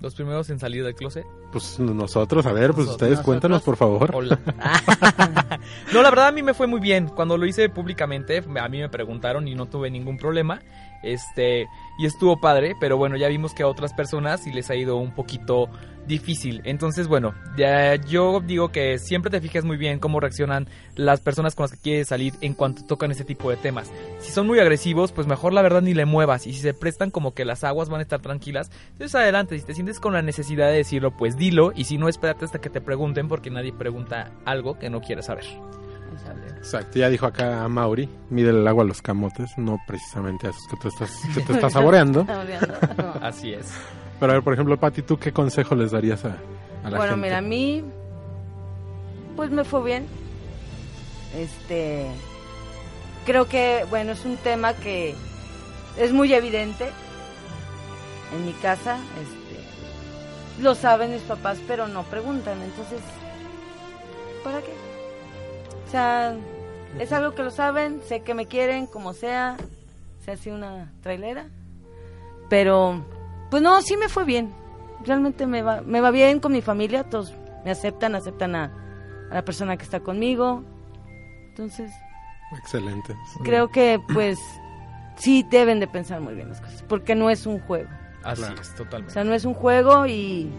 Los primeros en salir del closet. Pues nosotros, a ver, pues Nosotros. ustedes cuéntanos por favor. Hola. no, la verdad a mí me fue muy bien. Cuando lo hice públicamente, a mí me preguntaron y no tuve ningún problema. Este, y estuvo padre, pero bueno, ya vimos que a otras personas sí les ha ido un poquito difícil. Entonces, bueno, ya yo digo que siempre te fijes muy bien cómo reaccionan las personas con las que quieres salir en cuanto tocan ese tipo de temas. Si son muy agresivos, pues mejor la verdad ni le muevas. Y si se prestan como que las aguas van a estar tranquilas, entonces adelante. Si te sientes con la necesidad de decirlo, pues dilo. Y si no, espérate hasta que te pregunten porque nadie pregunta algo que no quieres saber. Exacto, ya dijo acá a Mauri, mide el agua a los camotes, no precisamente a esos que tú estás, que tú estás saboreando. Así es. Pero a ver, por ejemplo, Pati, ¿tú qué consejo les darías a, a la bueno, gente? mira, a mí, pues me fue bien. Este, creo que, bueno, es un tema que es muy evidente en mi casa. Este, lo saben mis papás, pero no preguntan. Entonces, ¿para qué? O sea, es algo que lo saben, sé que me quieren, como sea, se hace una trailera. Pero, pues no, sí me fue bien. Realmente me va, me va bien con mi familia, todos me aceptan, aceptan a, a la persona que está conmigo. Entonces, Excelente. creo que pues sí deben de pensar muy bien las cosas, porque no es un juego. Así es, O totalmente. sea, no es un juego y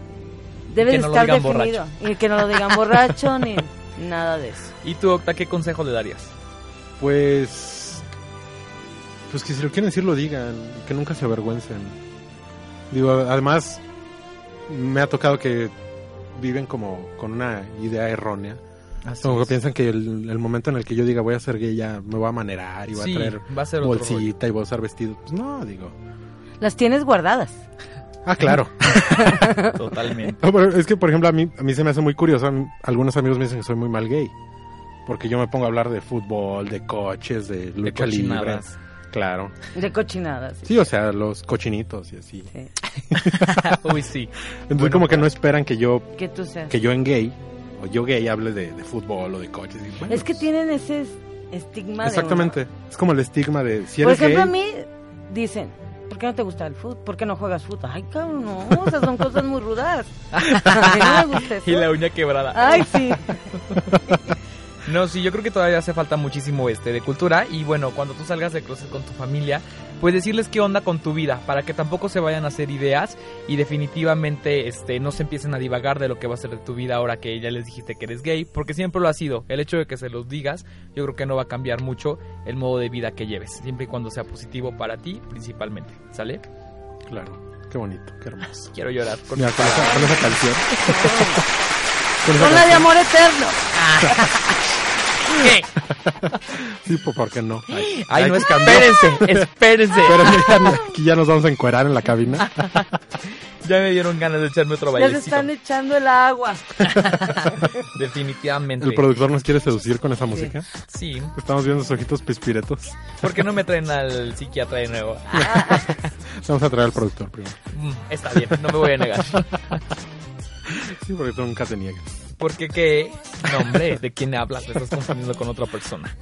debe no estar definido. borracho. Y que no lo digan borracho ni nada de eso. ¿Y tú, Octa, qué consejo le darías? Pues. Pues que si lo quieren decir, lo digan. Que nunca se avergüencen. Digo, además, me ha tocado que viven como con una idea errónea. Así como es. que piensan que el, el momento en el que yo diga voy a ser gay ya me voy a manerar y voy Sí, a traer va a ser bolsita y voy a usar vestido. Pues no, digo. Las tienes guardadas. Ah, claro. Totalmente. No, pero es que, por ejemplo, a mí, a mí se me hace muy curioso. mí- Algunos amigos me dicen que soy muy mal gay. Porque yo me pongo a hablar de fútbol, de coches, de lucha libre. cochinadas. Claro. De cochinadas. Sí, o sea, los cochinitos y así. Uy, sí. Entonces Bueno, como que no esperan que yo Que tú seas. que yo en gay o yo gay hable de, de fútbol o de coches. Y, bueno, Es que tienen ese es- estigma de exactamente. Es como el estigma de si Por eres ejemplo, a mí dicen, ¿por qué no te gusta el fútbol? ¿Por qué no juegas fútbol? Ay, cabrón, no, o sea, son cosas muy rudas. No me gusta eso. Y la uña quebrada. Ay, sí. No, sí, yo creo que todavía hace falta muchísimo este de cultura y bueno, cuando tú salgas de closet con tu familia, pues decirles qué onda con tu vida, para que tampoco se vayan a hacer ideas y definitivamente este no se empiecen a divagar de lo que va a ser de tu vida ahora que ya les dijiste que eres gay, porque siempre lo ha sido. El hecho de que se los digas, yo creo que no va a cambiar mucho el modo de vida que lleves, siempre y cuando sea positivo para ti principalmente, ¿sale? Claro. Qué bonito, qué hermoso. Quiero llorar con, Mira, con, esa, con esa canción. Con esa Con la de amor eterno. ¿Qué? Sí, pues, ¿por qué no? Ay, Ay, no, cambió. espérense, espérense. Espérense, ya no- aquí ya nos vamos a encuerar en la cabina. Ya me dieron ganas de echarme otro Ya se bailecito. están echando el agua. Definitivamente. ¿El productor nos quiere seducir con esa música? Sí. Estamos viendo sus ojitos pispiretos. ¿Por qué no me traen al psiquiatra de nuevo? Vamos a traer al productor primero. Mm, Está bien, no me voy a negar. Sí, porque tú nunca te niegas. Porque qué, no hombre, ¿de quién hablas? Me estás confundiendo con otra persona.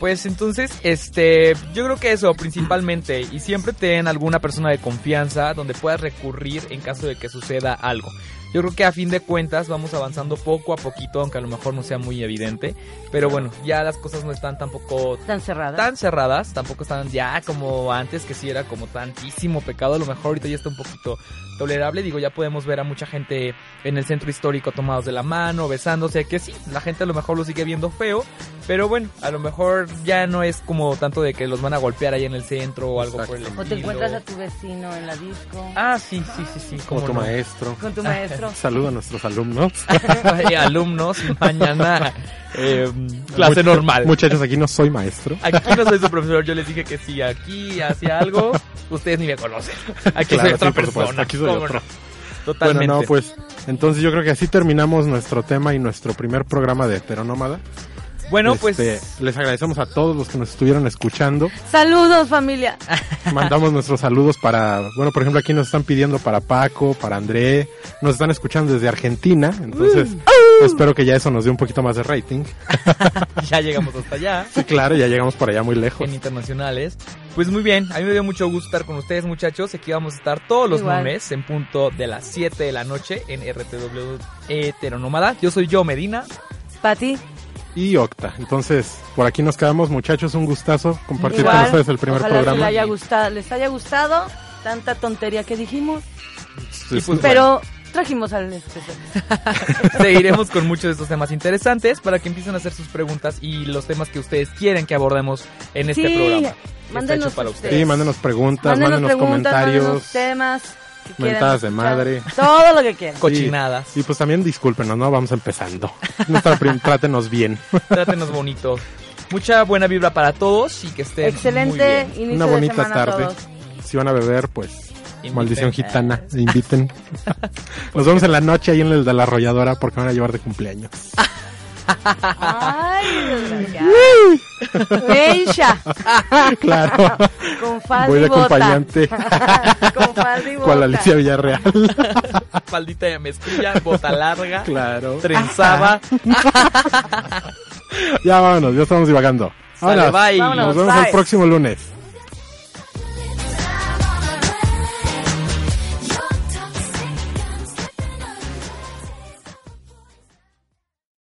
Pues entonces, este, yo creo que eso principalmente y siempre ten alguna persona de confianza donde puedas recurrir en caso de que suceda algo. Yo creo que a fin de cuentas vamos avanzando poco a poquito, aunque a lo mejor no sea muy evidente, pero bueno, ya las cosas no están tampoco Tan cerradas. tan cerradas, tampoco están ya como antes que sí era como tantísimo pecado, a lo mejor ahorita ya está un poquito tolerable, digo, ya podemos ver a mucha gente en el centro histórico tomados de la mano, besándose, que sí, la gente a lo mejor lo sigue viendo feo, pero bueno, a lo mejor ya no es como tanto de que los van a golpear ahí en el centro o algo por el O te estilo. encuentras a tu vecino en la disco. Ah, sí, sí, sí, sí. Como tu no. maestro. Con tu maestro. Saluda a nuestros alumnos. Ay, alumnos, mañana eh, clase Mucha- normal. Muchachos, aquí no soy maestro. Aquí no soy su profesor, yo les dije que si aquí hacía algo, ustedes ni me conocen. Aquí Claro, soy otra sí, persona. aquí soy ¿cómo otro. no? Totalmente. Bueno, no, pues entonces yo creo que así terminamos nuestro tema y nuestro primer programa de Heteronómada. Bueno, pues- Este, les agradecemos a todos los que nos estuvieron escuchando. Saludos, familia. Mandamos nuestros saludos para, bueno, por ejemplo, aquí nos están pidiendo para Paco, para André, nos están escuchando desde Argentina, entonces espero que ya eso nos dé un poquito más de rating. ya llegamos hasta allá. Sí, claro, ya llegamos por allá muy lejos. En internacionales. Pues muy bien, a mí me dio mucho gusto estar con ustedes, muchachos. Aquí vamos a estar todos los Igual. lunes en punto de las 7 de la noche en RTW Heteronómada. Yo soy yo, Medina. Pati. Y Octa. Entonces, por aquí nos quedamos, muchachos. Un gustazo compartir Igual, con ustedes el primer ojalá programa. les haya gustado, les haya gustado tanta tontería que dijimos, Sí, sí. pero trajimos al especial. Seguiremos con muchos de estos temas interesantes para que empiecen a hacer sus preguntas y los temas que ustedes quieren que abordemos en este Sí, programa. mándenos hecho para ustedes. Sí, mándenos preguntas, Mándenos mándenos, preguntas, comentarios. mándenos temas. Que Mentadas de madre. Todo lo que quieran. Cochinadas. Y, y pues también discúlpenos, ¿no? Vamos empezando. Trátenos bien. Trátenos bonito. Mucha buena vibra para todos y que estén Excelente muy bien. inicio Una de bonita a tarde. todos. Si van a beber, pues Inviten. maldición gitana, inviten. Nos vemos en la noche ahí en el de la arrolladora porque me van a llevar de cumpleaños. Ay. Geisha. Claro. Con falda Voy y de bota. acompañante. Con falda y Cual bota. Alicia Villarreal. Faldita de mezclilla, bota larga, Claro. trenzada. Ya vámonos, ya estamos divagando. Sale, Vámonos. bye. Nos Vámonos, vemos bye. el próximo lunes.